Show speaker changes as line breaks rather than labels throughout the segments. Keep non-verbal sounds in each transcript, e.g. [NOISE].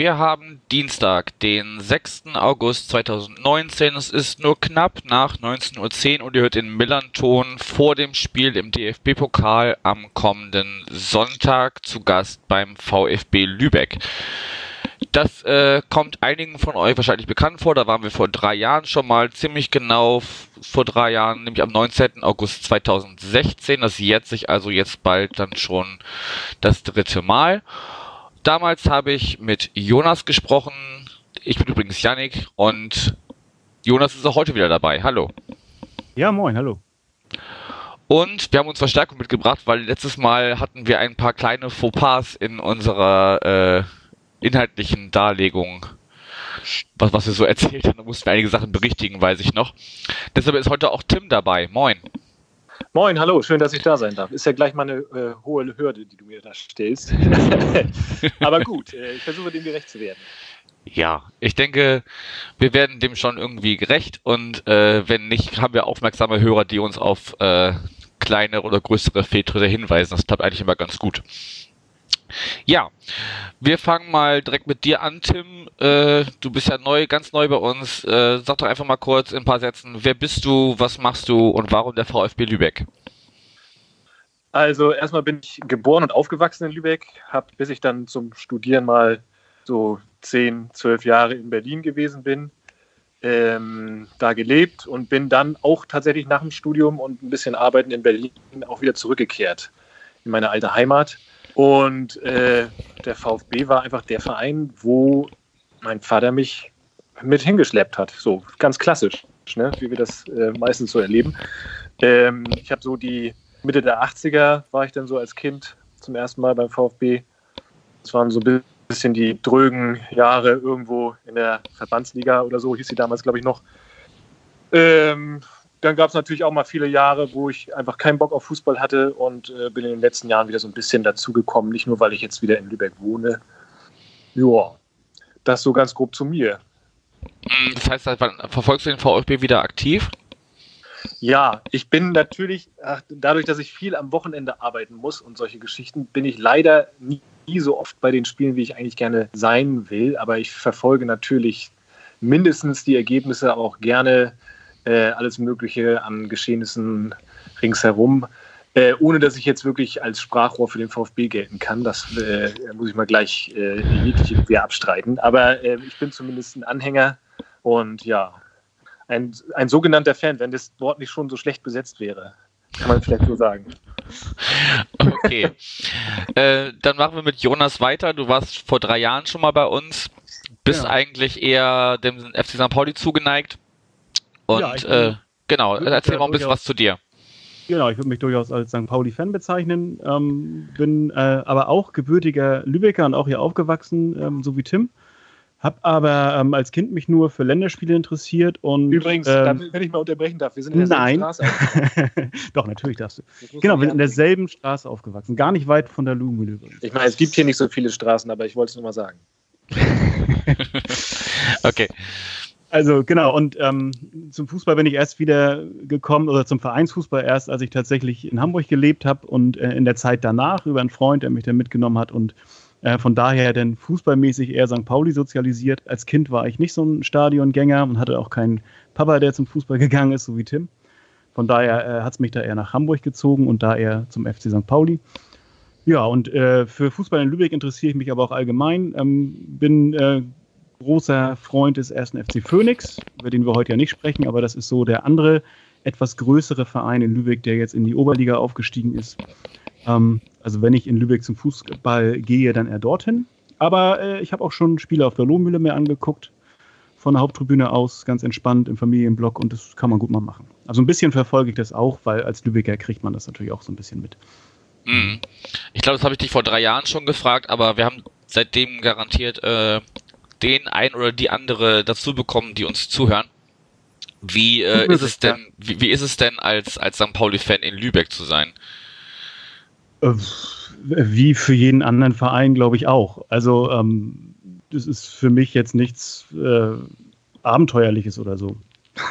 wir haben Dienstag, den 6. August 2019. Es ist nur knapp nach 19.10 Uhr und ihr hört den Millanton vor dem Spiel im DFB-Pokal am kommenden Sonntag zu Gast beim VfB Lübeck. Das äh, kommt einigen von euch wahrscheinlich bekannt vor. Da waren wir vor drei Jahren schon mal ziemlich genau vor drei Jahren, nämlich am 19. August 2016. Das jährt sich also jetzt bald dann schon das dritte Mal. Damals habe ich mit Jonas gesprochen. Ich bin übrigens Yannick und Jonas ist auch heute wieder dabei. Hallo.
Ja, moin, hallo.
Und wir haben uns Verstärkung mitgebracht, weil letztes Mal hatten wir ein paar kleine Fauxpas in unserer äh, inhaltlichen Darlegung, was, was wir so [LAUGHS] erzählt haben. Da mussten wir einige Sachen berichtigen, weiß ich noch. Deshalb ist heute auch Tim dabei. Moin.
Moin, hallo, schön, dass ich da sein darf. Ist ja gleich mal eine äh, hohe Hürde, die du mir da stellst. [LAUGHS] Aber gut, äh, ich versuche dem gerecht zu werden.
Ja, ich denke, wir werden dem schon irgendwie gerecht und äh, wenn nicht, haben wir aufmerksame Hörer, die uns auf äh, kleinere oder größere Fehltritte hinweisen. Das klappt eigentlich immer ganz gut. Ja, wir fangen mal direkt mit dir an, Tim. Äh, du bist ja neu, ganz neu bei uns. Äh, sag doch einfach mal kurz in ein paar Sätzen, wer bist du, was machst du und warum der VfB Lübeck?
Also erstmal bin ich geboren und aufgewachsen in Lübeck, habe bis ich dann zum Studieren mal so zehn, zwölf Jahre in Berlin gewesen bin, ähm, da gelebt und bin dann auch tatsächlich nach dem Studium und ein bisschen Arbeiten in Berlin auch wieder zurückgekehrt in meine alte Heimat und äh, der VfB war einfach der Verein, wo mein Vater mich mit hingeschleppt hat. So ganz klassisch, ne? wie wir das äh, meistens so erleben. Ähm, ich habe so die Mitte der 80er war ich dann so als Kind zum ersten Mal beim VfB. Das waren so ein bisschen die drögen Jahre irgendwo in der Verbandsliga oder so, hieß sie damals, glaube ich, noch. Ähm, dann gab es natürlich auch mal viele Jahre, wo ich einfach keinen Bock auf Fußball hatte und äh, bin in den letzten Jahren wieder so ein bisschen dazugekommen. Nicht nur, weil ich jetzt wieder in Lübeck wohne. Ja, das so ganz grob zu mir.
Hm, das heißt, verfolgst du den VfB wieder aktiv?
Ja, ich bin natürlich, ach, dadurch, dass ich viel am Wochenende arbeiten muss und solche Geschichten, bin ich leider nie, nie so oft bei den Spielen, wie ich eigentlich gerne sein will. Aber ich verfolge natürlich mindestens die Ergebnisse auch gerne äh, alles Mögliche an Geschehnissen ringsherum. Äh, ohne dass ich jetzt wirklich als Sprachrohr für den VfB gelten kann. Das äh, muss ich mal gleich äh, jegliche Gewehr abstreiten. Aber äh, ich bin zumindest ein Anhänger und ja, ein, ein sogenannter Fan, wenn das Wort nicht schon so schlecht besetzt wäre. Kann man vielleicht so sagen.
Okay. [LAUGHS] äh, dann machen wir mit Jonas weiter. Du warst vor drei Jahren schon mal bei uns. Bist ja. eigentlich eher dem FC St. Pauli zugeneigt. Und ja, äh, genau, erzähl mal ein bisschen was zu dir.
Genau, ich würde mich durchaus als St. Pauli-Fan bezeichnen, ähm, bin äh, aber auch gebürtiger Lübecker und auch hier aufgewachsen, ähm, so wie Tim. Hab aber ähm, als Kind mich nur für Länderspiele interessiert und.
Übrigens, ähm, wenn ich mal unterbrechen darf, wir sind in
derselben nein. Straße. [LAUGHS] Doch, natürlich darfst du. Genau, wir sind in derselben Straße aufgewachsen. Gar nicht weit von der Luhmühle übrigens.
Ich meine, es gibt hier nicht so viele Straßen, aber ich wollte es nur mal sagen. [LAUGHS]
okay.
Also genau, und ähm, zum Fußball bin ich erst wieder gekommen, oder zum Vereinsfußball erst, als ich tatsächlich in Hamburg gelebt habe und äh, in der Zeit danach über einen Freund, der mich dann mitgenommen hat und äh, von daher dann fußballmäßig eher St. Pauli sozialisiert. Als Kind war ich nicht so ein Stadiongänger und hatte auch keinen Papa, der zum Fußball gegangen ist, so wie Tim. Von daher äh, hat es mich da eher nach Hamburg gezogen und da eher zum FC St. Pauli. Ja, und äh, für Fußball in Lübeck interessiere ich mich aber auch allgemein. Ähm, bin äh, großer Freund des ersten FC Phoenix, über den wir heute ja nicht sprechen, aber das ist so der andere, etwas größere Verein in Lübeck, der jetzt in die Oberliga aufgestiegen ist. Ähm, also wenn ich in Lübeck zum Fußball gehe, dann eher dorthin. Aber äh, ich habe auch schon Spiele auf der Lohmühle mir angeguckt, von der Haupttribüne aus, ganz entspannt im Familienblock und das kann man gut mal machen. Also ein bisschen verfolge ich das auch, weil als Lübecker kriegt man das natürlich auch so ein bisschen mit.
Mhm. Ich glaube, das habe ich dich vor drei Jahren schon gefragt, aber wir haben seitdem garantiert äh, den ein oder die andere dazu bekommen, die uns zuhören. Wie äh, ist es denn, wie, wie ist es denn als, als St. Pauli-Fan in Lübeck zu sein?
Äh, wie für jeden anderen Verein, glaube ich auch. Also ähm, das ist für mich jetzt nichts äh, Abenteuerliches oder so. [LAUGHS]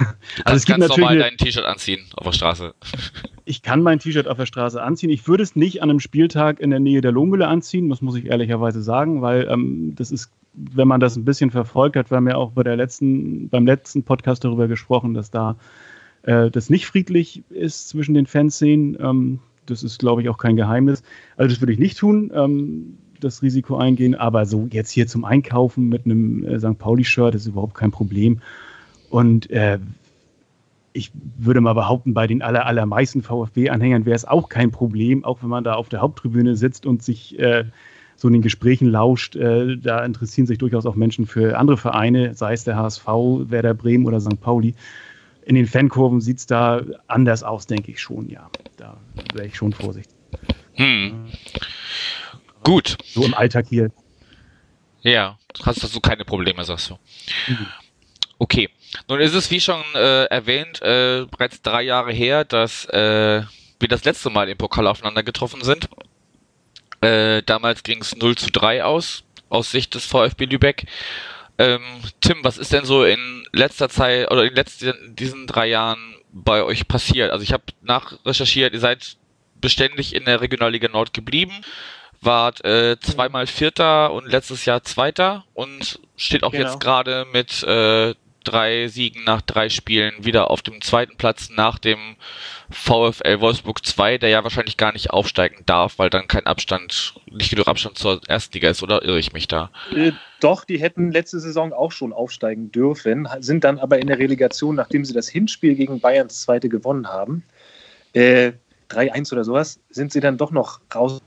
also es gibt natürlich normal dein T-Shirt anziehen auf der Straße. [LAUGHS]
Ich kann mein T-Shirt auf der Straße anziehen. Ich würde es nicht an einem Spieltag in der Nähe der Lohmühle anziehen, das muss ich ehrlicherweise sagen, weil ähm, das ist, wenn man das ein bisschen verfolgt hat, wir haben ja auch bei der letzten, beim letzten Podcast darüber gesprochen, dass da äh, das nicht friedlich ist zwischen den Fanszenen. Ähm, das ist, glaube ich, auch kein Geheimnis. Also das würde ich nicht tun. Ähm, das Risiko eingehen, aber so jetzt hier zum Einkaufen mit einem äh, St. Pauli-Shirt ist überhaupt kein Problem. Und äh, ich würde mal behaupten, bei den aller, allermeisten VfB-Anhängern wäre es auch kein Problem, auch wenn man da auf der Haupttribüne sitzt und sich äh, so in den Gesprächen lauscht. Äh, da interessieren sich durchaus auch Menschen für andere Vereine, sei es der HSV, Werder Bremen oder St. Pauli. In den Fankurven sieht es da anders aus, denke ich schon, ja. Da wäre ich schon vorsichtig. Hm.
Gut.
So im Alltag hier.
Ja, hast du keine Probleme, sagst du. Mhm. Okay. Nun ist es, wie schon äh, erwähnt, äh, bereits drei Jahre her, dass äh, wir das letzte Mal im Pokal aufeinander getroffen sind. Äh, damals ging es 0 zu 3 aus, aus Sicht des VfB Lübeck. Ähm, Tim, was ist denn so in letzter Zeit oder in letzten, diesen drei Jahren bei euch passiert? Also ich habe nachrecherchiert, ihr seid beständig in der Regionalliga Nord geblieben wart äh, zweimal Vierter und letztes Jahr Zweiter und steht auch genau. jetzt gerade mit äh, drei Siegen nach drei Spielen wieder auf dem zweiten Platz nach dem VfL Wolfsburg 2, der ja wahrscheinlich gar nicht aufsteigen darf, weil dann kein Abstand, nicht genug Abstand zur Erstliga ist, oder irre ich mich da?
Äh, doch, die hätten letzte Saison auch schon aufsteigen dürfen, sind dann aber in der Relegation, nachdem sie das Hinspiel gegen Bayerns Zweite gewonnen haben, äh, 3-1 oder sowas, sind sie dann doch noch raus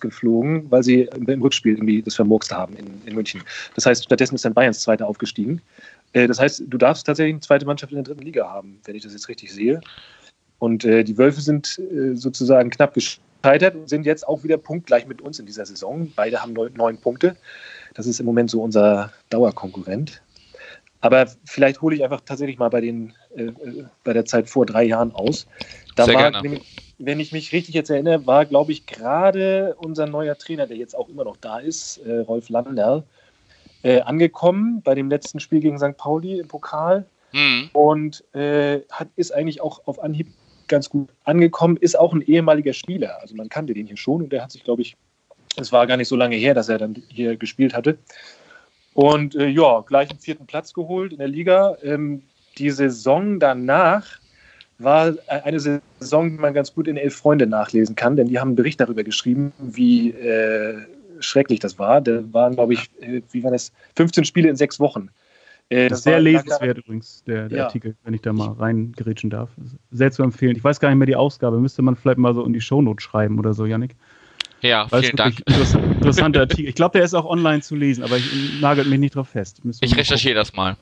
geflogen, weil sie im Rückspiel irgendwie das vermurkst haben in, in München. Das heißt, stattdessen ist dann Bayerns Zweiter aufgestiegen. Äh, das heißt, du darfst tatsächlich eine zweite Mannschaft in der dritten Liga haben, wenn ich das jetzt richtig sehe. Und äh, die Wölfe sind äh, sozusagen knapp gescheitert und sind jetzt auch wieder punktgleich mit uns in dieser Saison. Beide haben neun, neun Punkte. Das ist im Moment so unser Dauerkonkurrent. Aber vielleicht hole ich einfach tatsächlich mal bei, den, äh, äh bei der Zeit vor drei Jahren aus. Da Sehr war nämlich, wenn ich mich richtig jetzt erinnere, war, glaube ich, gerade unser neuer Trainer, der jetzt auch immer noch da ist, äh, Rolf Landerl, äh, angekommen bei dem letzten Spiel gegen St. Pauli im Pokal mhm. und äh, hat, ist eigentlich auch auf Anhieb ganz gut angekommen, ist auch ein ehemaliger Spieler. Also man kannte den hier schon und der hat sich, glaube ich, es war gar nicht so lange her, dass er dann hier gespielt hatte. Und äh, ja, gleich einen vierten Platz geholt in der Liga. Ähm, die Saison danach war eine Saison, die man ganz gut in Elf Freunde nachlesen kann, denn die haben einen Bericht darüber geschrieben, wie äh, schrecklich das war. Da waren, glaube ich, äh, wie waren das, 15 Spiele in sechs Wochen.
Äh, das ist sehr lesenswert übrigens, der, der ja. Artikel, wenn ich da mal reingerätschen darf. Sehr zu empfehlen. Ich weiß gar nicht mehr die Ausgabe, müsste man vielleicht mal so in die Shownote schreiben oder so, Yannick.
Ja, Weil vielen Dank.
Interessanter Artikel. Ich glaube, der ist auch online zu lesen, aber ich nagelt mich nicht drauf fest.
Ich recherchiere das mal.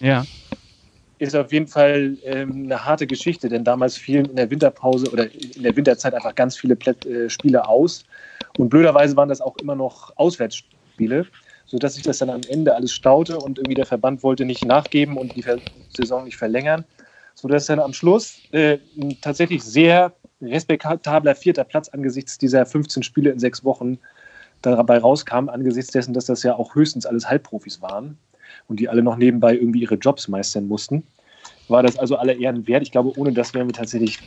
Ja
ist auf jeden Fall ähm, eine harte Geschichte, denn damals fielen in der Winterpause oder in der Winterzeit einfach ganz viele Plätt, äh, Spiele aus. Und blöderweise waren das auch immer noch Auswärtsspiele, sodass sich das dann am Ende alles staute und irgendwie der Verband wollte nicht nachgeben und die Saison nicht verlängern, sodass dann am Schluss äh, ein tatsächlich sehr respektabler vierter Platz angesichts dieser 15 Spiele in sechs Wochen dabei rauskam, angesichts dessen, dass das ja auch höchstens alles Halbprofis waren und die alle noch nebenbei irgendwie ihre Jobs meistern mussten. War das also aller Ehren wert? Ich glaube, ohne das wären wir tatsächlich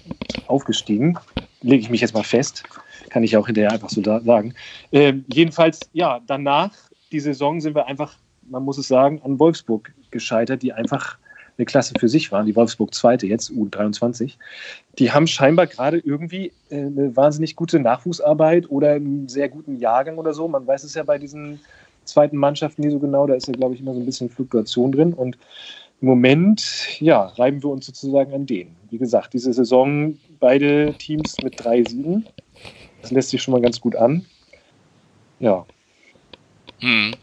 aufgestiegen. Lege ich mich jetzt mal fest. Kann ich auch hinterher einfach so sagen. Ähm, jedenfalls, ja, danach, die Saison, sind wir einfach, man muss es sagen, an Wolfsburg gescheitert, die einfach eine Klasse für sich waren, die Wolfsburg Zweite, jetzt U23. Die haben scheinbar gerade irgendwie äh, eine wahnsinnig gute Nachwuchsarbeit oder einen sehr guten Jahrgang oder so. Man weiß es ja bei diesen zweiten Mannschaften nie so genau. Da ist ja, glaube ich, immer so ein bisschen Fluktuation drin. Und im Moment, ja, reiben wir uns sozusagen an denen. Wie gesagt, diese Saison beide Teams mit drei Siegen. Das lässt sich schon mal ganz gut an. Ja.
Hm.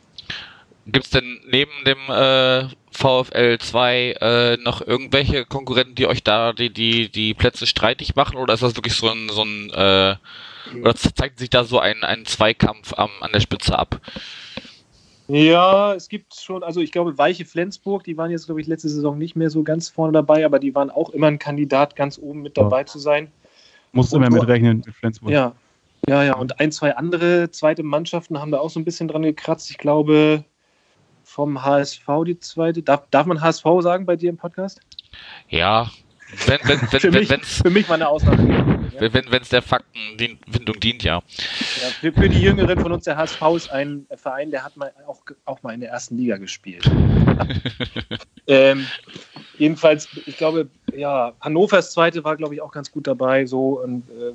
Gibt es denn neben dem äh, VfL 2 äh, noch irgendwelche Konkurrenten, die euch da die, die, die Plätze streitig machen? Oder ist das wirklich so ein, so ein äh, oder zeigt sich da so ein, ein Zweikampf am, an der Spitze ab?
Ja, es gibt schon, also ich glaube, Weiche Flensburg, die waren jetzt, glaube ich, letzte Saison nicht mehr so ganz vorne dabei, aber die waren auch immer ein Kandidat, ganz oben mit dabei ja. zu sein.
Muss immer mitrechnen mit
Flensburg. Ja, ja, ja. Und ein, zwei andere zweite Mannschaften haben da auch so ein bisschen dran gekratzt. Ich glaube, vom HSV die zweite. Darf, darf man HSV sagen bei dir im Podcast?
Ja, wenn, wenn, [LAUGHS] wenn,
für, mich,
wenn's,
für mich mal eine Ausnahme. [LAUGHS]
wenn, wenn es der Faktenfindung dient, ja.
Ja, für, für, die Jüngeren von uns, der HSV ist ein Verein, der hat mal auch, auch mal in der ersten Liga gespielt. [LAUGHS] ähm, jedenfalls, ich glaube, ja, Hannovers zweite war, glaube ich, auch ganz gut dabei. So, und äh,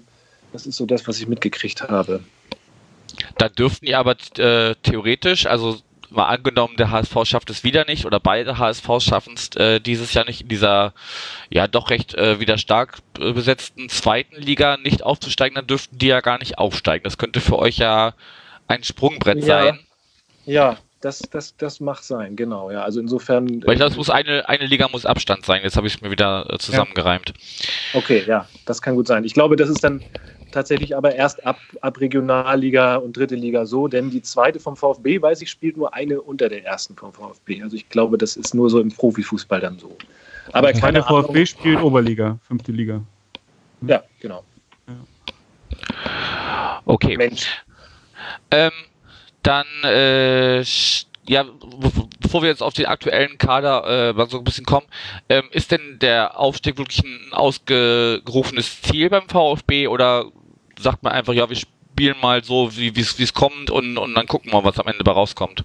das ist so das, was ich mitgekriegt habe.
Da dürften die aber äh, theoretisch, also mal angenommen, der HSV schafft es wieder nicht oder beide HSV schaffen es äh, dieses Jahr nicht in dieser ja doch recht äh, wieder stark äh, besetzten zweiten Liga nicht aufzusteigen, dann dürften die ja gar nicht aufsteigen. Das könnte für euch ja ein Sprungbrett
ja.
sein.
Ja, das, das, das mag sein, genau. Ja, also insofern.
Weil ich glaube, es muss eine, eine Liga muss Abstand sein. Jetzt habe ich es mir wieder äh, zusammengereimt.
Ja. Okay, ja, das kann gut sein. Ich glaube, das ist dann tatsächlich aber erst ab, ab Regionalliga und dritte Liga so, denn die zweite vom VfB, weiß ich, spielt nur eine unter der ersten vom VfB. Also ich glaube, das ist nur so im Profifußball dann so.
Aber keine der VfB Ahnung. spielt Oberliga, fünfte Liga.
Ja, genau.
Okay.
Mensch.
Ähm, dann äh, ja, bevor wir jetzt auf den aktuellen Kader äh, so ein bisschen kommen, ähm, ist denn der Aufstieg wirklich ein ausgerufenes Ziel beim VfB oder sagt man einfach, ja, wir spielen mal so, wie es kommt und, und dann gucken wir, was am Ende bei rauskommt?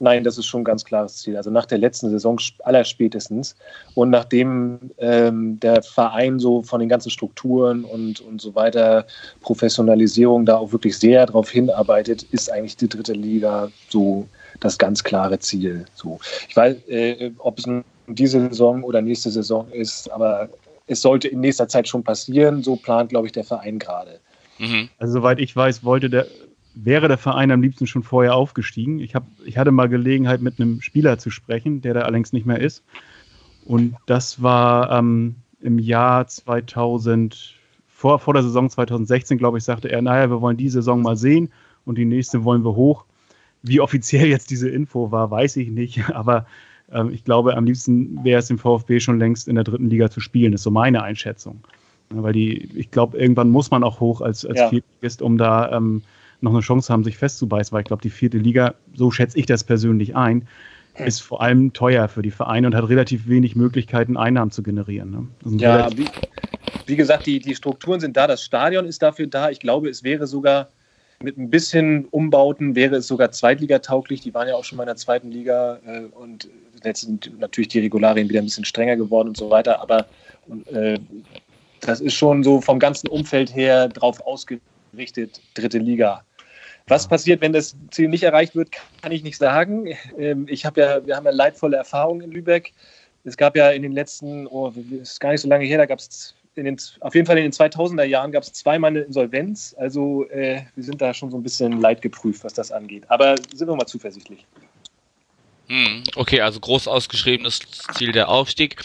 Nein, das ist schon ein ganz klares Ziel. Also nach der letzten Saison allerspätestens und nachdem ähm, der Verein so von den ganzen Strukturen und, und so weiter, Professionalisierung da auch wirklich sehr darauf hinarbeitet, ist eigentlich die dritte Liga so das ganz klare Ziel. So. Ich weiß, äh, ob es diese Saison oder nächste Saison ist, aber es sollte in nächster Zeit schon passieren. So plant, glaube ich, der Verein gerade.
Mhm. Also soweit ich weiß, wollte der, wäre der Verein am liebsten schon vorher aufgestiegen. Ich, hab, ich hatte mal Gelegenheit, mit einem Spieler zu sprechen, der da allerdings nicht mehr ist. Und das war ähm, im Jahr 2000, vor, vor der Saison 2016, glaube ich, sagte er, naja, wir wollen die Saison mal sehen und die nächste wollen wir hoch. Wie offiziell jetzt diese Info war, weiß ich nicht, [LAUGHS] aber ähm, ich glaube, am liebsten wäre es dem VfB schon längst in der dritten Liga zu spielen, ist so meine Einschätzung. Weil die, ich glaube, irgendwann muss man auch hoch als, als ja. Viertligist, um da ähm, noch eine Chance haben, sich festzubeißen, weil ich glaube, die vierte Liga, so schätze ich das persönlich ein, ist vor allem teuer für die Vereine und hat relativ wenig Möglichkeiten, Einnahmen zu generieren.
Ne? Ja, wie, wie, gesagt, die, die Strukturen sind da, das Stadion ist dafür da. Ich glaube, es wäre sogar mit ein bisschen Umbauten wäre es sogar zweitligatauglich. Die waren ja auch schon mal in der zweiten Liga äh, und jetzt sind natürlich die Regularien wieder ein bisschen strenger geworden und so weiter. Aber äh, das ist schon so vom ganzen Umfeld her drauf ausgerichtet, dritte Liga. Was passiert, wenn das Ziel nicht erreicht wird, kann ich nicht sagen. Ähm, ich habe ja, wir haben ja leidvolle Erfahrungen in Lübeck. Es gab ja in den letzten, oh, ist gar nicht so lange her, da gab es in den, auf jeden Fall in den 2000er Jahren gab es zweimal eine Insolvenz. Also äh, wir sind da schon so ein bisschen leidgeprüft, was das angeht. Aber sind wir mal zuversichtlich.
Hm, okay, also groß ausgeschriebenes Ziel der Aufstieg.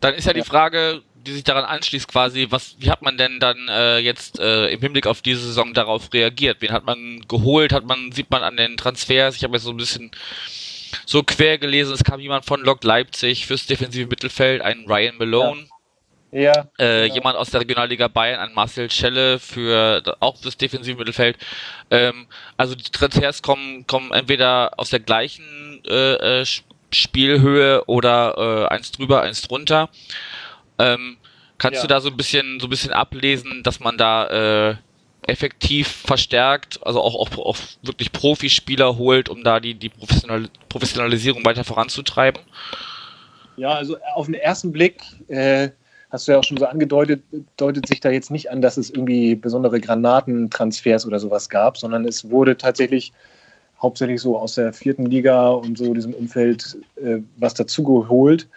Dann ist ja. die Frage, die sich daran anschließt, quasi, was, wie hat man denn dann äh, jetzt äh, im Hinblick auf diese Saison darauf reagiert? Wen hat man geholt? Hat man, sieht man an den Transfers? Ich habe jetzt so ein bisschen so quer gelesen, es kam jemand von Lok Leipzig fürs defensive Mittelfeld, ein Ryan Malone. Ja.
Ja,
äh, genau. Jemand aus der Regionalliga Bayern, ein Marcel Schelle für auch das defensive Mittelfeld. Ähm, also die Transfers kommen, kommen entweder aus der gleichen äh, äh Spielhöhe oder äh, eins drüber, eins drunter. Ähm, kannst ja. du da so ein bisschen so ein bisschen ablesen, dass man da äh, effektiv verstärkt, also auch, auch, auch wirklich Profispieler holt, um da die, die Professional Professionalisierung weiter voranzutreiben?
Ja, also auf den ersten Blick äh, hast du ja auch schon so angedeutet, deutet sich da jetzt nicht an, dass es irgendwie besondere Granatentransfers oder sowas gab, sondern es wurde tatsächlich hauptsächlich so aus der vierten Liga und so diesem Umfeld äh, was dazugeholt.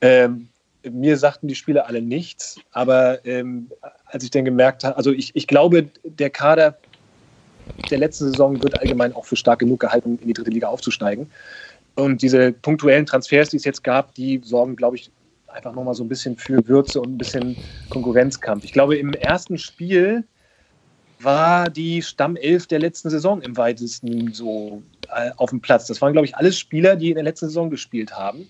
Ähm, mir sagten die Spieler alle nichts, aber ähm, als ich dann gemerkt habe, also ich, ich glaube, der Kader der letzten Saison wird allgemein auch für stark genug gehalten, in die dritte Liga aufzusteigen. Und diese punktuellen Transfers, die es jetzt gab, die sorgen, glaube ich, einfach nochmal so ein bisschen für Würze und ein bisschen Konkurrenzkampf. Ich glaube, im ersten Spiel war die Stammelf der letzten Saison im weitesten so äh, auf dem Platz. Das waren, glaube ich, alles Spieler, die in der letzten Saison gespielt haben.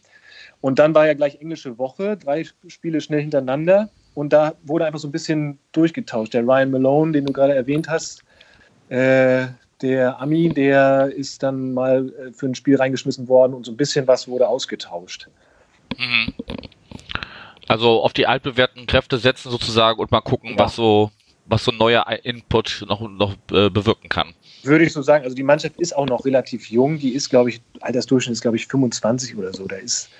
Und dann war ja gleich englische Woche, drei Spiele schnell hintereinander. Und da wurde einfach so ein bisschen durchgetauscht. Der Ryan Malone, den du gerade erwähnt hast, äh, der Ami, der ist dann mal äh, für ein Spiel reingeschmissen worden und so ein bisschen was wurde ausgetauscht.
Mhm. Also auf die altbewährten Kräfte setzen sozusagen und mal gucken, ja. was so was so ein neuer Input noch, noch äh, bewirken kann.
Würde ich so sagen. Also die Mannschaft ist auch noch relativ jung. Die ist, glaube ich, Altersdurchschnitt ist, glaube ich, 25 oder so. Da ist,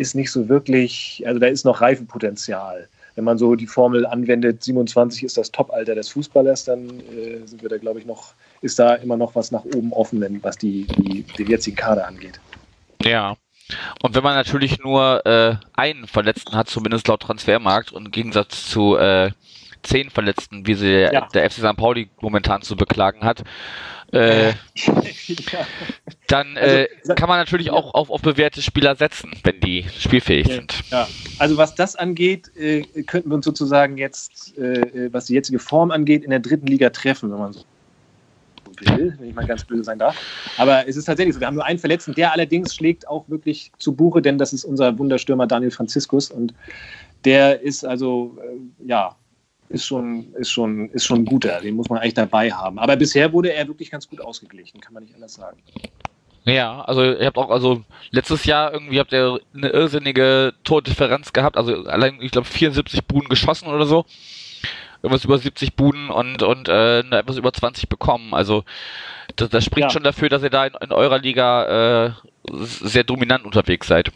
ist nicht so wirklich, also da ist noch Reifepotenzial. Wenn man so die Formel anwendet, 27 ist das Top-Alter des Fußballers, dann äh, sind wir da, glaube ich, noch, ist da immer noch was nach oben offen, was die, die, den jetzigen Kader angeht.
Ja. Und wenn man natürlich nur äh, einen Verletzten hat, zumindest laut Transfermarkt, und im Gegensatz zu äh, zehn Verletzten, wie sie ja. der FC St. Pauli momentan zu beklagen hat, äh, [LAUGHS] dann äh, also, kann man natürlich auch auf, auf bewährte Spieler setzen, wenn die spielfähig ja, sind.
Ja. Also was das angeht, äh, könnten wir uns sozusagen jetzt, äh, was die jetzige Form angeht, in der dritten Liga treffen, wenn man so will, wenn ich mal ganz böse sein darf. Aber es ist tatsächlich so, wir haben nur einen Verletzten, der allerdings schlägt auch wirklich zu Buche, denn das ist unser Wunderstürmer Daniel Franziskus und der ist also, äh, ja, ist schon, ist schon, ist schon ein guter. Den muss man eigentlich dabei haben. Aber bisher wurde er wirklich ganz gut ausgeglichen, kann man nicht anders sagen.
Ja, also ihr habt auch, also letztes Jahr irgendwie habt ihr eine irrsinnige Tordifferenz gehabt, also allein, ich glaube, 74 Buden geschossen oder so. Irgendwas über 70 Buden und, und äh, etwas über 20 bekommen. Also das, das spricht ja. schon dafür, dass ihr da in, in eurer Liga äh, sehr dominant unterwegs seid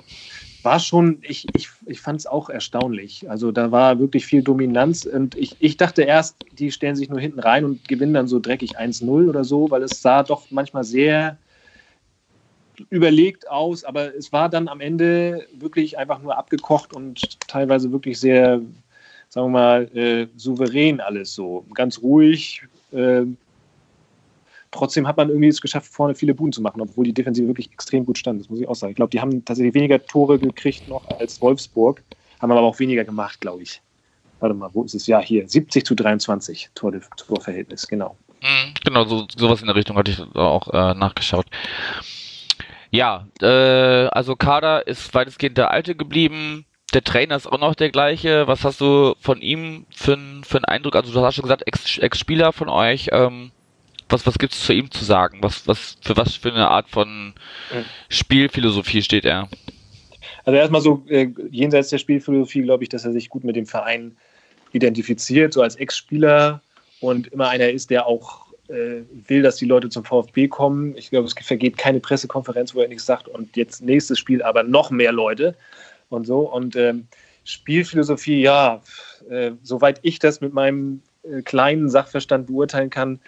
war schon, ich, ich, ich fand es auch erstaunlich. Also da war wirklich viel Dominanz und ich, ich dachte erst, die stellen sich nur hinten rein und gewinnen dann so dreckig 1-0 oder so, weil es sah doch manchmal sehr überlegt aus, aber es war dann am Ende wirklich einfach nur abgekocht und teilweise wirklich sehr, sagen wir mal, äh, souverän alles so. Ganz ruhig, äh, trotzdem hat man irgendwie es geschafft, vorne viele Buden zu machen, obwohl die Defensive wirklich extrem gut stand. Das muss ich auch sagen. Ich glaube, die haben tatsächlich weniger Tore gekriegt noch als Wolfsburg, haben aber auch weniger gemacht, glaube ich. Warte mal, wo ist es? Ja, hier, 70 zu 23 Tor Torverhältnis, genau.
Mhm, genau, so, sowas in der Richtung hatte ich auch äh, nachgeschaut. Ja, äh, also Kader ist weitestgehend der alte geblieben. Der Trainer ist auch noch der gleiche. Was hast du von ihm für, einen Eindruck? Also du hast schon gesagt, Ex-Spieler von euch. Ähm, was, was gibt es zu ihm zu sagen? Was, was, für was für eine Art von Spielphilosophie steht er?
Also erstmal so äh, jenseits der Spielphilosophie glaube ich, dass er sich gut mit dem Verein identifiziert, so als Ex-Spieler und immer einer ist, der auch äh, will, dass die Leute zum VfB kommen. Ich glaube, es vergeht keine Pressekonferenz, wo er nichts sagt und jetzt nächstes Spiel aber noch mehr Leute und so. Und ähm, Spielphilosophie, ja, äh, soweit ich das mit meinem äh, kleinen Sachverstand beurteilen kann,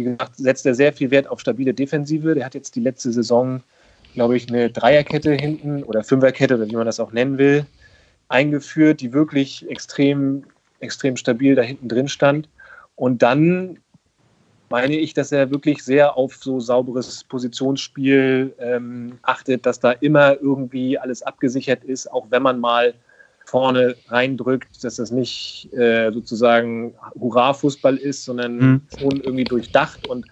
wie gesagt, setzt er sehr viel Wert auf stabile Defensive. Der hat jetzt die letzte Saison, glaube ich, eine Dreierkette hinten oder Fünferkette oder wie man das auch nennen will, eingeführt, die wirklich extrem, extrem stabil da hinten drin stand. Und dann meine ich, dass er wirklich sehr auf so sauberes Positionsspiel ähm, achtet, dass da immer irgendwie alles abgesichert ist, auch wenn man mal vorne reindrückt, dass das nicht äh, sozusagen Hurra-Fußball ist, sondern mhm. schon irgendwie durchdacht. Und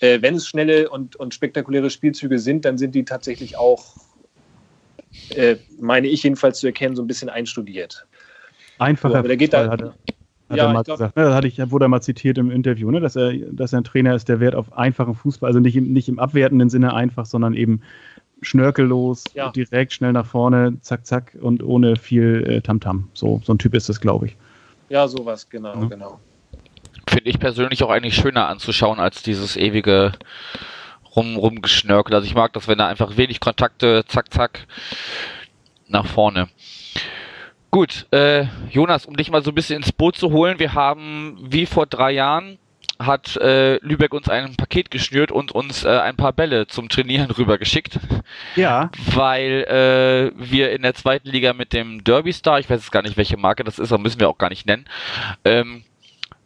äh, wenn es schnelle und, und spektakuläre Spielzüge sind, dann sind die tatsächlich auch, äh, meine ich jedenfalls zu erkennen, so ein bisschen einstudiert.
Einfacher so, geht da, hat er, hat ja, er mal glaub, gesagt. Ne? Das hatte ich, wurde er mal zitiert im Interview, ne? dass, er, dass er ein Trainer ist, der Wert auf einfachen Fußball, also nicht im, nicht im abwertenden Sinne einfach, sondern eben schnörkellos, ja. direkt schnell nach vorne, zack, zack und ohne viel äh, Tamtam. -Tam. So, so ein Typ ist das, glaube ich.
Ja, sowas, genau, ja. genau.
Finde ich persönlich auch eigentlich schöner anzuschauen als dieses ewige rum, rumgeschnörkel. Also ich mag das, wenn da einfach wenig Kontakte, zack, zack, nach vorne. Gut, äh, Jonas, um dich mal so ein bisschen ins Boot zu holen, wir haben wie vor drei Jahren hat äh, Lübeck uns ein Paket geschnürt und uns äh, ein paar Bälle zum Trainieren [LAUGHS] rübergeschickt.
Ja.
Weil äh, wir in der zweiten Liga mit dem Derby Star, ich weiß jetzt gar nicht, welche Marke das ist, aber müssen wir auch gar nicht nennen, ähm,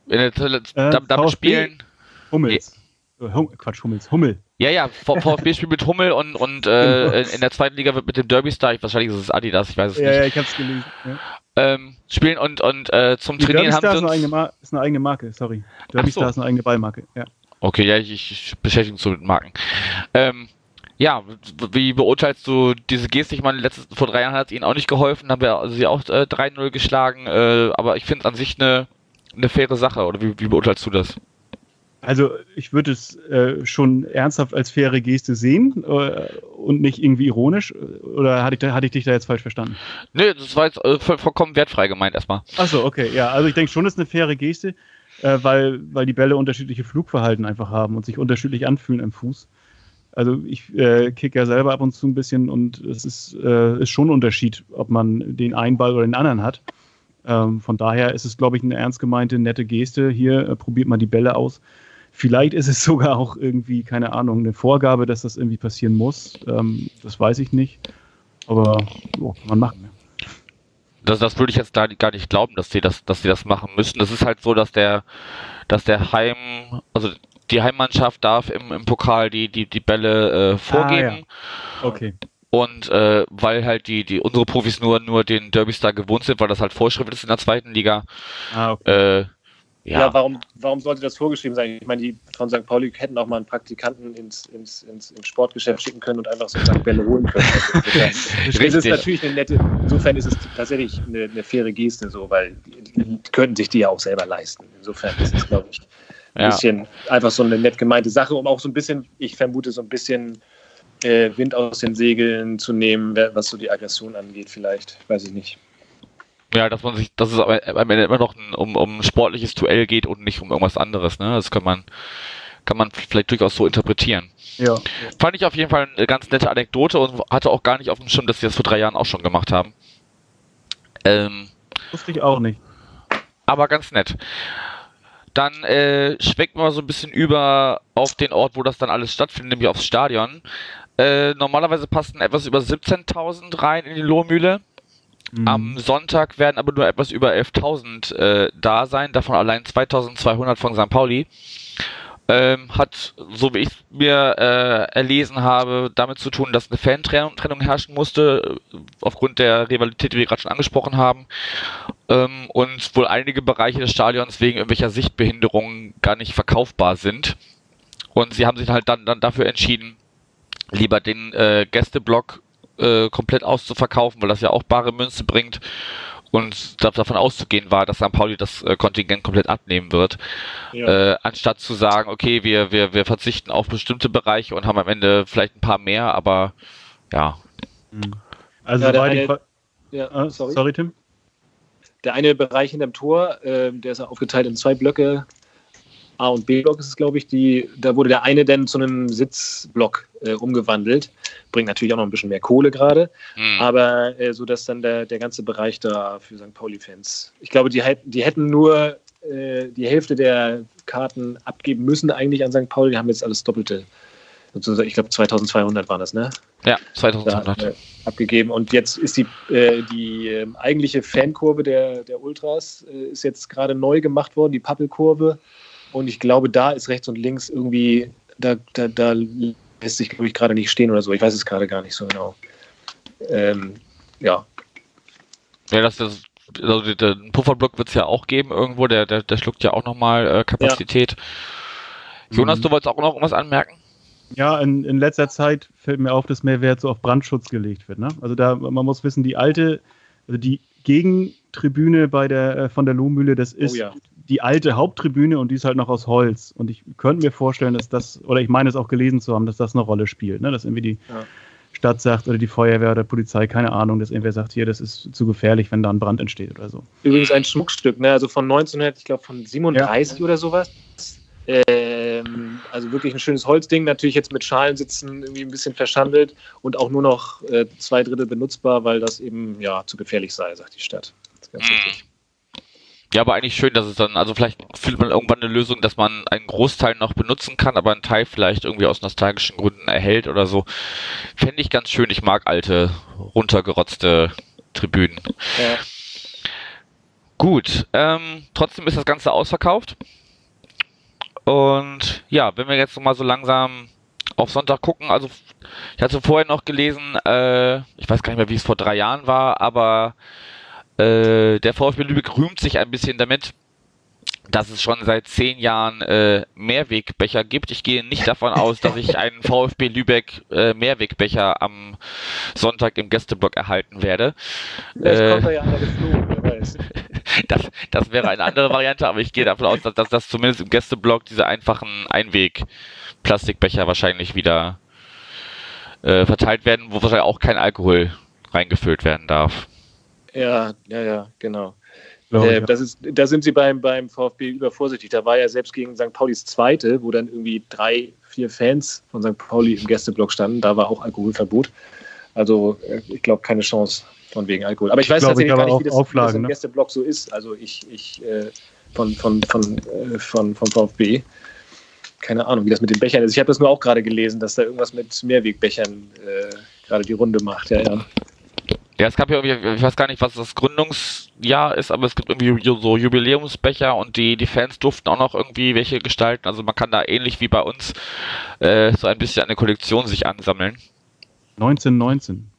in der, äh, damit spielen.
Hummels. Hum, Quatsch, Hummels, Hummel.
Ja, ja, VfB [LAUGHS] spielt mit Hummel und, und äh, in der zweiten Liga wird mit dem Derby Star, ich, wahrscheinlich ist es Adidas, ich weiß es
ja,
nicht.
Ja, ich hab's gelesen. Ja
ähm, spielen und, und äh, zum Die Trainieren
haben sie uns... Ist eine, ist eine eigene Marke, sorry. Derby so. Star ist eine eigene Ballmarke, ja.
Okay, ja, ich, ich beschäftige mich so mit Marken. Ähm, ja, wie beurteilst du diese Geste? Ich meine, letztes, vor drei Jahren hat es ihnen auch nicht geholfen, haben wir sie auch äh, 3-0 geschlagen, äh, aber ich finde es an sich eine, eine faire Sache, oder wie, wie beurteilst du das?
Also ich würde es äh, schon ernsthaft als faire Geste sehen äh, und nicht irgendwie ironisch. Oder hatte ich, hatte ich dich da jetzt falsch verstanden?
Nee, das war jetzt äh, vollkommen wertfrei gemeint erstmal.
Achso, okay, ja. Also ich denke schon, es ist eine faire Geste, äh, weil, weil die Bälle unterschiedliche Flugverhalten einfach haben und sich unterschiedlich anfühlen im Fuß. Also ich äh, kicke ja selber ab und zu ein bisschen und es ist, äh, ist schon ein Unterschied, ob man den einen Ball oder den anderen hat. Ähm, von daher ist es, glaube ich, eine ernst gemeinte, nette Geste. Hier probiert man die Bälle aus Vielleicht ist es [LAUGHS] sogar auch irgendwie, keine Ahnung, eine Vorgabe, dass das irgendwie passieren muss. Ähm, das weiß ich nicht. Aber oh, man machen.
Das, das würde ich jetzt da gar nicht glauben, dass sie das, dass sie das machen müssen. Das ist halt so, dass der, dass der Heim, also die Heimmannschaft darf im, im Pokal die, die, die Bälle äh, vorgeben.
Ah, ja. Okay.
Und äh, weil halt die, die unsere Profis nur, nur den Derby Star gewohnt sind, weil das halt Vorschrift ist in der zweiten Liga,
ah, okay.
äh, ja, ja warum, warum sollte das vorgeschrieben sein? Ich meine, die von St. Pauli hätten auch mal einen Praktikanten ins, ins, ins, ins Sportgeschäft schicken können und einfach so Bälle holen können. Also, [LAUGHS] das ist natürlich eine nette, insofern ist es tatsächlich eine, eine faire Geste, so, weil die, die könnten sich die ja auch selber leisten. Insofern ist es, glaube ich, ein ja. bisschen einfach so eine nett gemeinte Sache, um auch so ein bisschen, ich vermute, so ein bisschen äh, Wind aus den Segeln zu nehmen, was so die Aggression angeht, vielleicht. Weiß ich nicht.
Ja, dass man sich, dass es am Ende immer noch ein, um, um ein sportliches Duell geht und nicht um irgendwas anderes, ne? Das kann man, kann man vielleicht durchaus so interpretieren.
Ja.
Fand ich auf jeden Fall eine ganz nette Anekdote und hatte auch gar nicht auf dem Schirm, dass sie das vor drei Jahren auch schon gemacht haben.
Ähm, Wusste ich auch nicht.
Aber ganz nett. Dann äh, schwenken wir so ein bisschen über auf den Ort, wo das dann alles stattfindet, nämlich aufs Stadion. Äh, normalerweise passen etwas über 17.000 rein in die Lohmühle. Mhm. Am Sonntag werden aber nur etwas über 11.000 äh, da sein, davon allein 2.200 von St. Pauli. Ähm, hat, so wie ich mir äh, erlesen habe, damit zu tun, dass eine Fantrennung herrschen musste, aufgrund der Rivalität, die wir gerade schon angesprochen haben. Ähm, und wohl einige Bereiche des Stadions wegen irgendwelcher Sichtbehinderungen gar nicht verkaufbar sind. Und sie haben sich halt dann, dann dafür entschieden, lieber den äh, Gästeblock äh, komplett auszuverkaufen, weil das ja auch bare Münze bringt. Und davon auszugehen war, dass St. Pauli das äh, Kontingent komplett abnehmen wird. Ja. Äh, anstatt zu sagen, okay, wir, wir, wir verzichten auf bestimmte Bereiche und haben am Ende vielleicht ein paar mehr, aber ja.
Mhm. Also ja, eine, ja, ah, sorry. sorry. Tim.
Der eine Bereich hinter dem Tor, äh, der ist aufgeteilt in zwei Blöcke. A und B-Block ist es, glaube ich, die, da wurde der eine dann zu einem Sitzblock äh, umgewandelt. Bringt natürlich auch noch ein bisschen mehr Kohle gerade, mhm. aber äh, so dass dann der, der ganze Bereich da für St. Pauli-Fans. Ich glaube, die, die hätten nur äh, die Hälfte der Karten abgeben müssen eigentlich an St. Pauli. Die haben jetzt alles Doppelte. Ich glaube, 2200 waren das, ne?
Ja, 2200.
Da, äh, abgegeben. Und jetzt ist die, äh, die ähm, eigentliche Fankurve der, der Ultras äh, ist jetzt gerade neu gemacht worden, die Pappelkurve. Und ich glaube, da ist rechts und links irgendwie, da, da, da lässt sich, glaube ich, gerade nicht stehen oder so. Ich weiß es gerade gar nicht so genau. Ähm, ja.
Ja, das ist also den Pufferblock wird es ja auch geben irgendwo, der, der, der schluckt ja auch nochmal äh, Kapazität. Ja. Jonas, mhm. du wolltest auch noch irgendwas anmerken?
Ja, in, in letzter Zeit fällt mir auf, dass mehr Wert so auf Brandschutz gelegt wird. Ne? Also da, man muss wissen, die alte, also die Gegentribüne bei der, äh, von der Lohmühle, das ist oh ja die alte Haupttribüne und die ist halt noch aus Holz. Und ich könnte mir vorstellen, dass das, oder ich meine es auch gelesen zu haben, dass das eine Rolle spielt, ne? dass irgendwie die ja. Stadt sagt oder die Feuerwehr oder Polizei, keine Ahnung, dass irgendwer sagt, hier, das ist zu gefährlich, wenn da ein Brand entsteht oder so.
Übrigens ein Schmuckstück, ne? also von 1900, ich glaube von 37 ja. oder sowas. Ähm, also wirklich ein schönes Holzding, natürlich jetzt mit Schalensitzen irgendwie ein bisschen verschandelt und auch nur noch äh, zwei Drittel benutzbar, weil das eben ja zu gefährlich sei, sagt die Stadt. Das ist ganz mhm. richtig.
Ja, aber eigentlich schön, dass es dann, also vielleicht findet man irgendwann eine Lösung, dass man einen Großteil noch benutzen kann, aber einen Teil vielleicht irgendwie aus nostalgischen Gründen erhält oder so. Fände ich ganz schön. Ich mag alte, runtergerotzte Tribünen. Ja. Gut, ähm, trotzdem ist das Ganze ausverkauft. Und ja, wenn wir jetzt noch mal so langsam auf Sonntag gucken, also ich hatte vorher noch gelesen, äh, ich weiß gar nicht mehr, wie es vor drei Jahren war, aber äh, der VfB Lübeck rühmt sich ein bisschen damit, dass es schon seit zehn Jahren äh, Mehrwegbecher gibt. Ich gehe nicht davon aus, dass ich einen [LAUGHS] VfB Lübeck äh, Mehrwegbecher am Sonntag im Gästeblock erhalten werde.
Vielleicht äh, kommt ja geflogen, wer weiß. [LAUGHS]
das, das wäre eine andere Variante, aber ich gehe davon aus, dass, dass, dass zumindest im Gästeblock diese einfachen Einweg-Plastikbecher wahrscheinlich wieder äh, verteilt werden, wo wahrscheinlich auch kein Alkohol reingefüllt werden darf.
Ja, ja, ja, genau. Äh, das ist, da sind sie beim, beim VfB übervorsichtig. Da war ja selbst gegen St. Paulis Zweite, wo dann irgendwie drei, vier Fans von St. Pauli im Gästeblock standen. Da war auch Alkoholverbot. Also äh, ich glaube, keine Chance von wegen Alkohol. Aber ich weiß tatsächlich gar nicht, wie das, Auflagen, wie das im ne? Gästeblock so ist. Also ich, ich äh, von, von, von, äh, von, von VfB. Keine Ahnung, wie das mit den Bechern ist. Ich habe das nur auch gerade gelesen, dass da irgendwas mit Mehrwegbechern äh, gerade die Runde macht. Ja, ja.
Ja, es gab ja irgendwie, ich weiß gar nicht, was das Gründungsjahr ist, aber es gibt irgendwie so Jubiläumsbecher und die, die Fans durften auch noch irgendwie welche gestalten. Also man kann da ähnlich wie bei uns äh, so ein bisschen eine Kollektion sich ansammeln.
1919.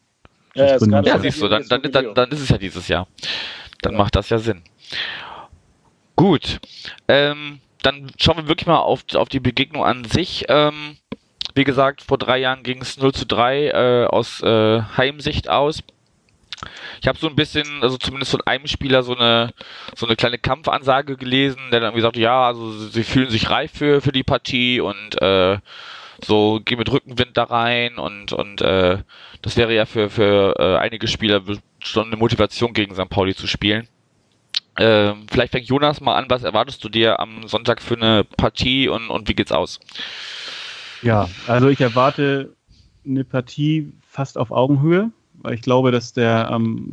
Ja, ja siehst du, dann, dann, dann, dann, ist es ja dieses Jahr. Dann ja. macht das ja Sinn. Gut. Ähm, dann schauen wir wirklich mal auf, auf die Begegnung an sich. Ähm, wie gesagt, vor drei Jahren ging es 0 zu 3 äh, aus äh, Heimsicht aus. Ich habe so ein bisschen, also zumindest von einem Spieler so eine so eine kleine Kampfansage gelesen, der dann gesagt, ja, also sie fühlen sich reif für für die Partie und äh, so geh mit Rückenwind da rein und und äh, das wäre ja für für äh, einige Spieler schon eine Motivation gegen St. Pauli zu spielen. Ähm, vielleicht fängt Jonas mal an, was erwartest du dir am Sonntag für eine Partie und, und wie geht's aus?
Ja, also ich erwarte eine Partie fast auf Augenhöhe weil ich glaube, dass der ähm,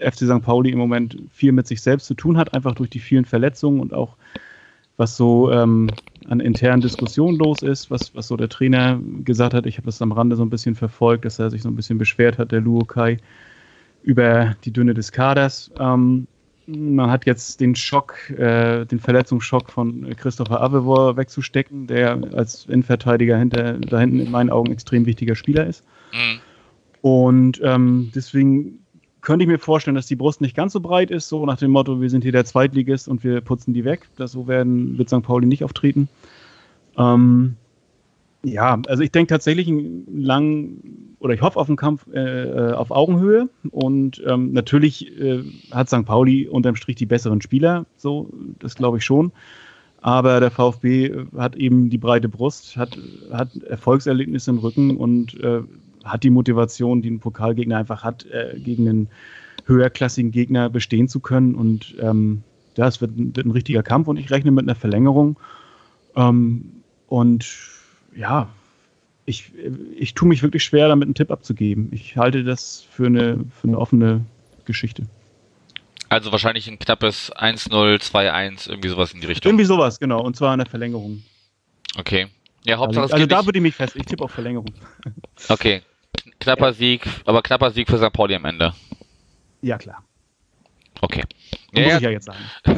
FC St. Pauli im Moment viel mit sich selbst zu tun hat, einfach durch die vielen Verletzungen und auch was so ähm, an internen Diskussionen los ist, was, was so der Trainer gesagt hat. Ich habe das am Rande so ein bisschen verfolgt, dass er sich so ein bisschen beschwert hat, der Luokai, über die Dünne des Kaders. Ähm, man hat jetzt den Schock, äh, den Verletzungsschock von Christopher Avevor wegzustecken, der als Innenverteidiger hinter, da hinten in meinen Augen extrem wichtiger Spieler ist. Mhm. Und ähm, deswegen könnte ich mir vorstellen, dass die Brust nicht ganz so breit ist, so nach dem Motto, wir sind hier der Zweitligist und wir putzen die weg. Das, so werden, wird St. Pauli nicht auftreten. Ähm, ja, also ich denke tatsächlich einen langen, oder ich hoffe auf einen Kampf äh, auf Augenhöhe. Und ähm, natürlich äh, hat St. Pauli unterm Strich die besseren Spieler, so, das glaube ich schon. Aber der VfB hat eben die breite Brust, hat, hat Erfolgserlebnisse im Rücken und äh, hat die Motivation, die ein Pokalgegner einfach hat, äh, gegen einen höherklassigen Gegner bestehen zu können. Und ähm, das wird, wird, ein richtiger Kampf und ich rechne mit einer Verlängerung. Ähm, und ja, ich, ich tue mich wirklich schwer, damit einen Tipp abzugeben. Ich halte das für eine, für eine offene Geschichte.
Also wahrscheinlich ein knappes 1-0, 2-1, irgendwie sowas in die Richtung.
Irgendwie sowas, genau. Und zwar eine Verlängerung.
Okay.
Ja, Hauptsache Also, also da würde ich mich fest. Ich tippe auf Verlängerung.
Okay. Knapper ja. Sieg, aber knapper Sieg für St. Pauli am Ende.
Ja, klar.
Okay.
Ja, muss ich ja jetzt sagen. [LAUGHS]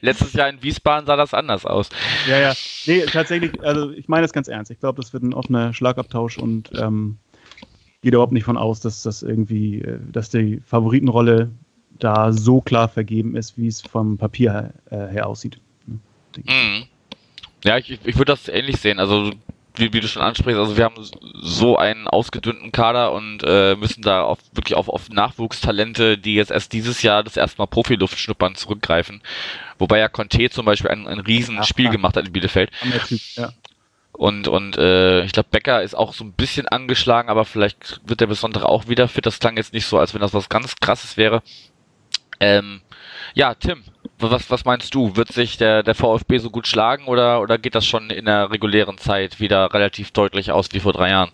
Letztes Jahr in Wiesbaden sah das anders aus.
Ja, ja. Nee, tatsächlich, also ich meine das ganz ernst. Ich glaube, das wird ein offener Schlagabtausch und ähm, geht überhaupt nicht von aus, dass das irgendwie, äh, dass die Favoritenrolle da so klar vergeben ist, wie es vom Papier her, äh, her aussieht.
Mhm. Ja, ich, ich würde das ähnlich sehen. Also wie, wie du schon ansprichst, also wir haben so einen ausgedünnten Kader und äh, müssen da auf, wirklich auf, auf Nachwuchstalente, die jetzt erst dieses Jahr das erste Mal Profiluft schnuppern, zurückgreifen. Wobei ja Conte zum Beispiel ein, ein Riesenspiel gemacht hat in Bielefeld. Ja. Und, und äh, ich glaube, Becker ist auch so ein bisschen angeschlagen, aber vielleicht wird der besondere auch wieder fit. Das klang jetzt nicht so, als wenn das was ganz krasses wäre. Ähm, ja, Tim, was, was meinst du? Wird sich der, der VfB so gut schlagen oder, oder geht das schon in der regulären Zeit wieder relativ deutlich aus wie vor drei Jahren?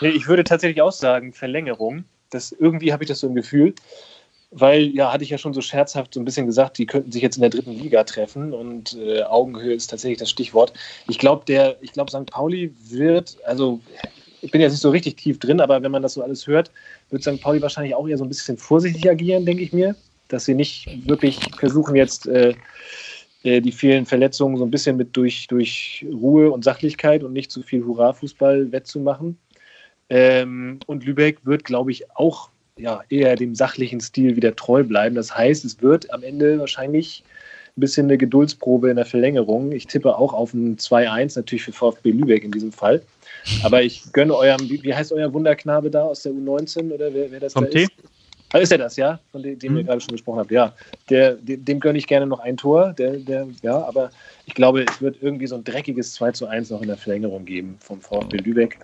Ich würde tatsächlich auch sagen, Verlängerung. Das, irgendwie habe ich das so im Gefühl. Weil, ja, hatte ich ja schon so scherzhaft so ein bisschen gesagt, die könnten sich jetzt in der dritten Liga treffen und äh, Augenhöhe ist tatsächlich das Stichwort. Ich glaube, der, ich glaube, St. Pauli wird, also ich bin jetzt nicht so richtig tief drin, aber wenn man das so alles hört, wird St. Pauli wahrscheinlich auch eher so ein bisschen vorsichtig agieren, denke ich mir dass sie nicht wirklich versuchen, jetzt äh, äh, die vielen Verletzungen so ein bisschen mit durch, durch Ruhe und Sachlichkeit und nicht zu viel Hurra-Fußball wettzumachen. Ähm, und Lübeck wird, glaube ich, auch ja, eher dem sachlichen Stil wieder treu bleiben. Das heißt, es wird am Ende wahrscheinlich ein bisschen eine Geduldsprobe in der Verlängerung. Ich tippe auch auf ein 2-1, natürlich für VfB Lübeck in diesem Fall. Aber ich gönne eurem, wie, heißt euer Wunderknabe da aus der U19 oder wer, wer das
Vom
da ist? Also ist er das, ja, von dem, dem ihr gerade schon gesprochen habt. Ja, der, dem, dem gönne ich gerne noch ein Tor. Der, der, ja, aber ich glaube, es wird irgendwie so ein dreckiges 2 zu 1 noch in der Verlängerung geben vom VfB Lübeck.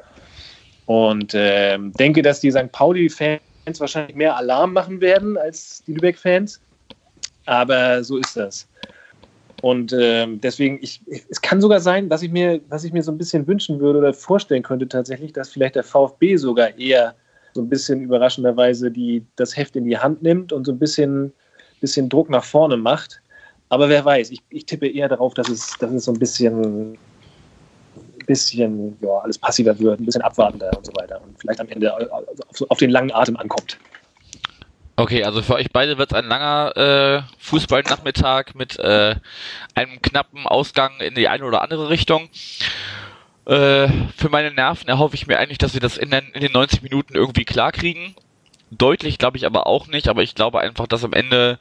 Und ähm, denke, dass die St. Pauli-Fans wahrscheinlich mehr Alarm machen werden als die Lübeck-Fans. Aber so ist das. Und ähm, deswegen, ich, es kann sogar sein, dass ich mir, was ich mir so ein bisschen wünschen würde oder vorstellen könnte tatsächlich, dass vielleicht der VfB sogar eher so ein bisschen überraschenderweise die, das Heft in die Hand nimmt und so ein bisschen, bisschen Druck nach vorne macht. Aber wer weiß, ich, ich tippe eher darauf, dass es, dass es so ein bisschen, bisschen ja, alles passiver wird, ein bisschen abwartender und so weiter und vielleicht am Ende auf, auf den langen Atem ankommt.
Okay, also für euch beide wird es ein langer äh, Fußballnachmittag mit äh, einem knappen Ausgang in die eine oder andere Richtung. Äh, für meine Nerven erhoffe ich mir eigentlich, dass wir das in den, in den 90 Minuten irgendwie klar kriegen. Deutlich glaube ich aber auch nicht, aber ich glaube einfach, dass am Ende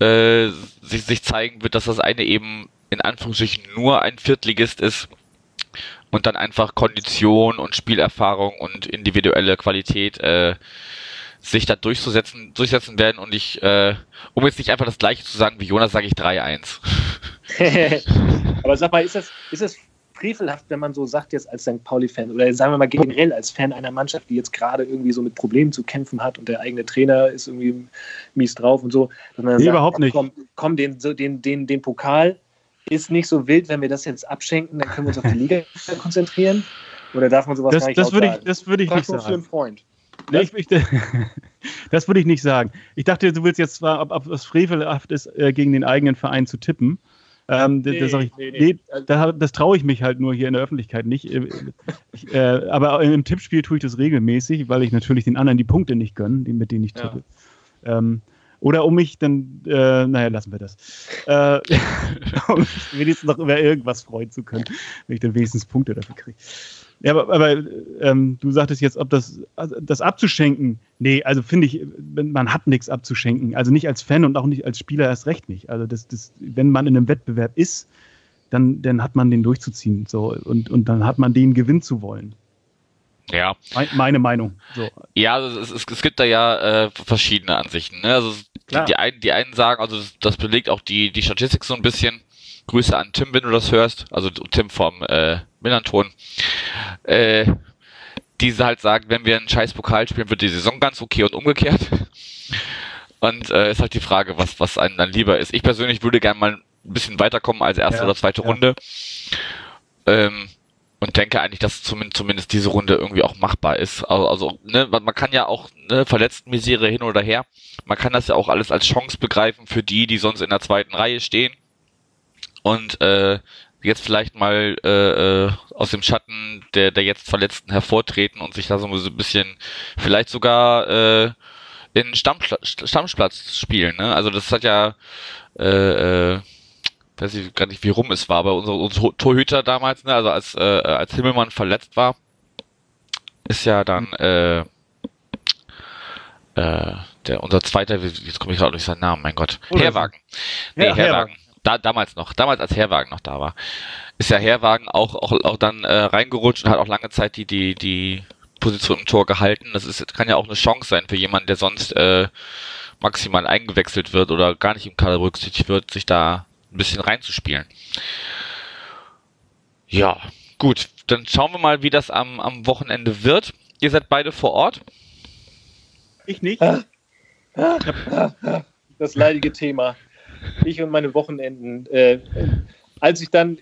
äh, sich, sich zeigen wird, dass das eine eben in Anführungsstrichen nur ein Viertligist ist und dann einfach Kondition und Spielerfahrung und individuelle Qualität äh, sich da durchzusetzen, durchsetzen werden und ich, äh, um jetzt nicht einfach das gleiche zu sagen wie Jonas, sage ich 3-1. [LAUGHS] [LAUGHS]
Aber sag mal, ist das, ist das frevelhaft, wenn man so sagt jetzt als St. Pauli-Fan oder sagen wir mal generell als Fan einer Mannschaft, die jetzt gerade irgendwie so mit Problemen zu kämpfen hat und der eigene Trainer ist irgendwie mies drauf und so,
dass man nee, sagt, überhaupt nicht.
komm, komm den, den, den, den Pokal ist nicht so wild, wenn wir das jetzt abschenken, dann können wir uns auf die Liga [LAUGHS] konzentrieren. Oder darf man sowas
das, gar nicht das würde ich, Das würde ich nicht sagen. Für einen Freund. Nee, ich, ich, [LAUGHS] das würde ich nicht sagen. Ich dachte, du willst jetzt zwar, ob, ob es frevelhaft ist, äh, gegen den eigenen Verein zu tippen. Ähm, nee, das, ich, nee, nee. das, das traue ich mich halt nur hier in der Öffentlichkeit nicht. Äh, ich, äh, aber im Tippspiel tue ich das regelmäßig, weil ich natürlich den anderen die Punkte nicht gönne, mit denen ich tippe. Ja. Ähm, oder um mich dann, äh, naja, lassen wir das. Äh, [LAUGHS] um mich wenigstens noch über irgendwas freuen zu können, wenn ich dann wenigstens Punkte dafür kriege. Ja, aber, aber ähm, du sagtest jetzt, ob das, also das abzuschenken, nee, also finde ich, man hat nichts abzuschenken. Also nicht als Fan und auch nicht als Spieler erst recht nicht. Also das, das, wenn man in einem Wettbewerb ist, dann, dann hat man den durchzuziehen. So, und, und dann hat man den Gewinn zu wollen.
Ja.
Meine Meinung.
So. Ja, also es, es, es gibt da ja äh, verschiedene Ansichten. Ne? Also die, die, einen, die einen sagen, also das, das belegt auch die, die Statistik so ein bisschen. Grüße an Tim, wenn du das hörst. Also Tim vom äh, Millanton. Äh, diese halt sagen, wenn wir einen scheiß Pokal spielen, wird die Saison ganz okay und umgekehrt. Und äh, ist halt die Frage, was, was einem dann lieber ist. Ich persönlich würde gerne mal ein bisschen weiterkommen als erste ja, oder zweite ja. Runde. Ähm, und denke eigentlich, dass zumindest, zumindest diese Runde irgendwie auch machbar ist. Also, also ne, man, man kann ja auch ne, Verletztenmisere hin oder her. Man kann das ja auch alles als Chance begreifen für die, die sonst in der zweiten Reihe stehen und äh, jetzt vielleicht mal äh, äh, aus dem Schatten der, der jetzt Verletzten hervortreten und sich da so ein bisschen vielleicht sogar äh, in Stammplatz, Stammplatz spielen. Ne? Also das hat ja äh, äh, weiß ich gar nicht, wie rum es war, aber unser, unser Torhüter damals, ne, also als, äh, als Himmelmann verletzt war, ist ja dann äh, äh, der unser zweiter, jetzt komme ich gerade durch seinen Namen, mein Gott, Herwagen. Nee, ja, Herwagen. Herwagen da, damals noch, damals als Herwagen noch da war, ist ja Herwagen auch, auch, auch dann äh, reingerutscht und hat auch lange Zeit die, die, die Position im Tor gehalten. Das ist, kann ja auch eine Chance sein für jemanden, der sonst äh, maximal eingewechselt wird oder gar nicht im Kader berücksichtigt wird, sich da ein bisschen reinzuspielen. Ja, gut. Dann schauen wir mal, wie das am, am Wochenende wird. Ihr seid beide vor Ort?
Ich nicht.
Das leidige Thema ich und meine Wochenenden. Äh, als ich dann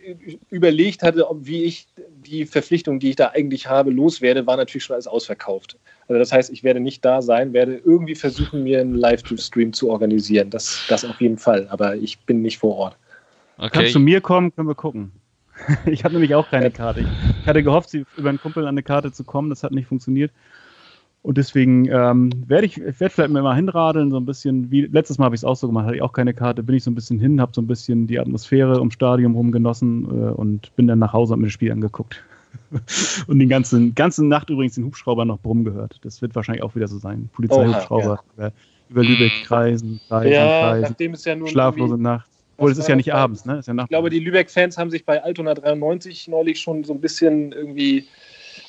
überlegt hatte, ob, wie ich die Verpflichtung, die ich da eigentlich habe, loswerde, war natürlich schon alles ausverkauft. Also das heißt, ich werde nicht da sein, werde irgendwie versuchen, mir einen Live-Stream zu organisieren. Das, das auf jeden Fall, aber ich bin nicht vor Ort.
Okay. Kannst du zu mir kommen, können wir gucken. [LAUGHS] Ich habe nämlich auch keine Karte. Ich hatte gehofft, über einen Kumpel an eine Karte zu kommen, das hat nicht funktioniert. Und deswegen ähm, werde ich, werd vielleicht mal hinradeln, so ein bisschen, wie letztes Mal habe ich es auch so gemacht, hatte ich auch keine Karte, bin ich so ein bisschen hin, habe so ein bisschen die Atmosphäre im Stadion rumgenossen äh, und bin dann nach Hause und mir das Spiel angeguckt. [LAUGHS] und den ganzen, ganzen Nacht übrigens den Hubschrauber noch Brumm gehört. Das wird wahrscheinlich auch wieder so sein. Polizeihubschrauber ja. über Lübeck kreisen, kreisen,
ja, kreisen. Nachdem es ja nun
schlaflose Nacht. Obwohl, es ist ja nicht abends, ne? Ist ja
ich glaube, die Lübeck-Fans haben sich bei Altona 93 neulich schon so ein bisschen irgendwie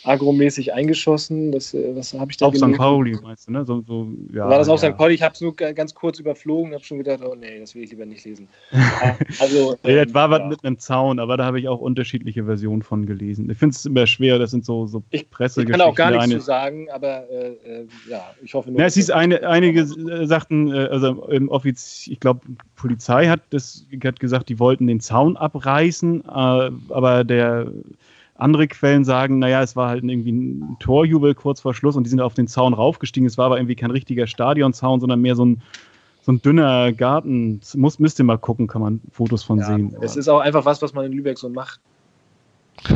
agromäßig eingeschossen. Das, äh, was habe ich da
Auf St. Pauli, meinst du, ne? So, so,
ja, War das auch ja. St. Pauli? Ich habe es nur ganz kurz überflogen und habe schon gedacht, oh nee, das will ich lieber nicht lesen. [LAUGHS]
also, nee, ähm, das war was mit einem Zaun, aber da habe ich auch unterschiedliche Versionen von gelesen. Ich finde es immer schwer, das sind so, so
ich, Pressegeschichten. Ich kann auch gar nichts eine, zu sagen, aber äh, äh, ja, ich hoffe nur.
Ja, es hieß eine, einige äh, sagten, äh, also im Offiz, ich glaube, Polizei hat, das, hat gesagt, die wollten den Zaun abreißen, äh, aber der andere Quellen sagen, naja, es war halt irgendwie ein Torjubel kurz vor Schluss und die sind auf den Zaun raufgestiegen. Es war aber irgendwie kein richtiger Stadionzaun, sondern mehr so ein, so ein dünner Garten. Muss, müsst ihr mal gucken, kann man Fotos von ja, sehen.
Es ist auch einfach was, was man in Lübeck so macht. [LAUGHS]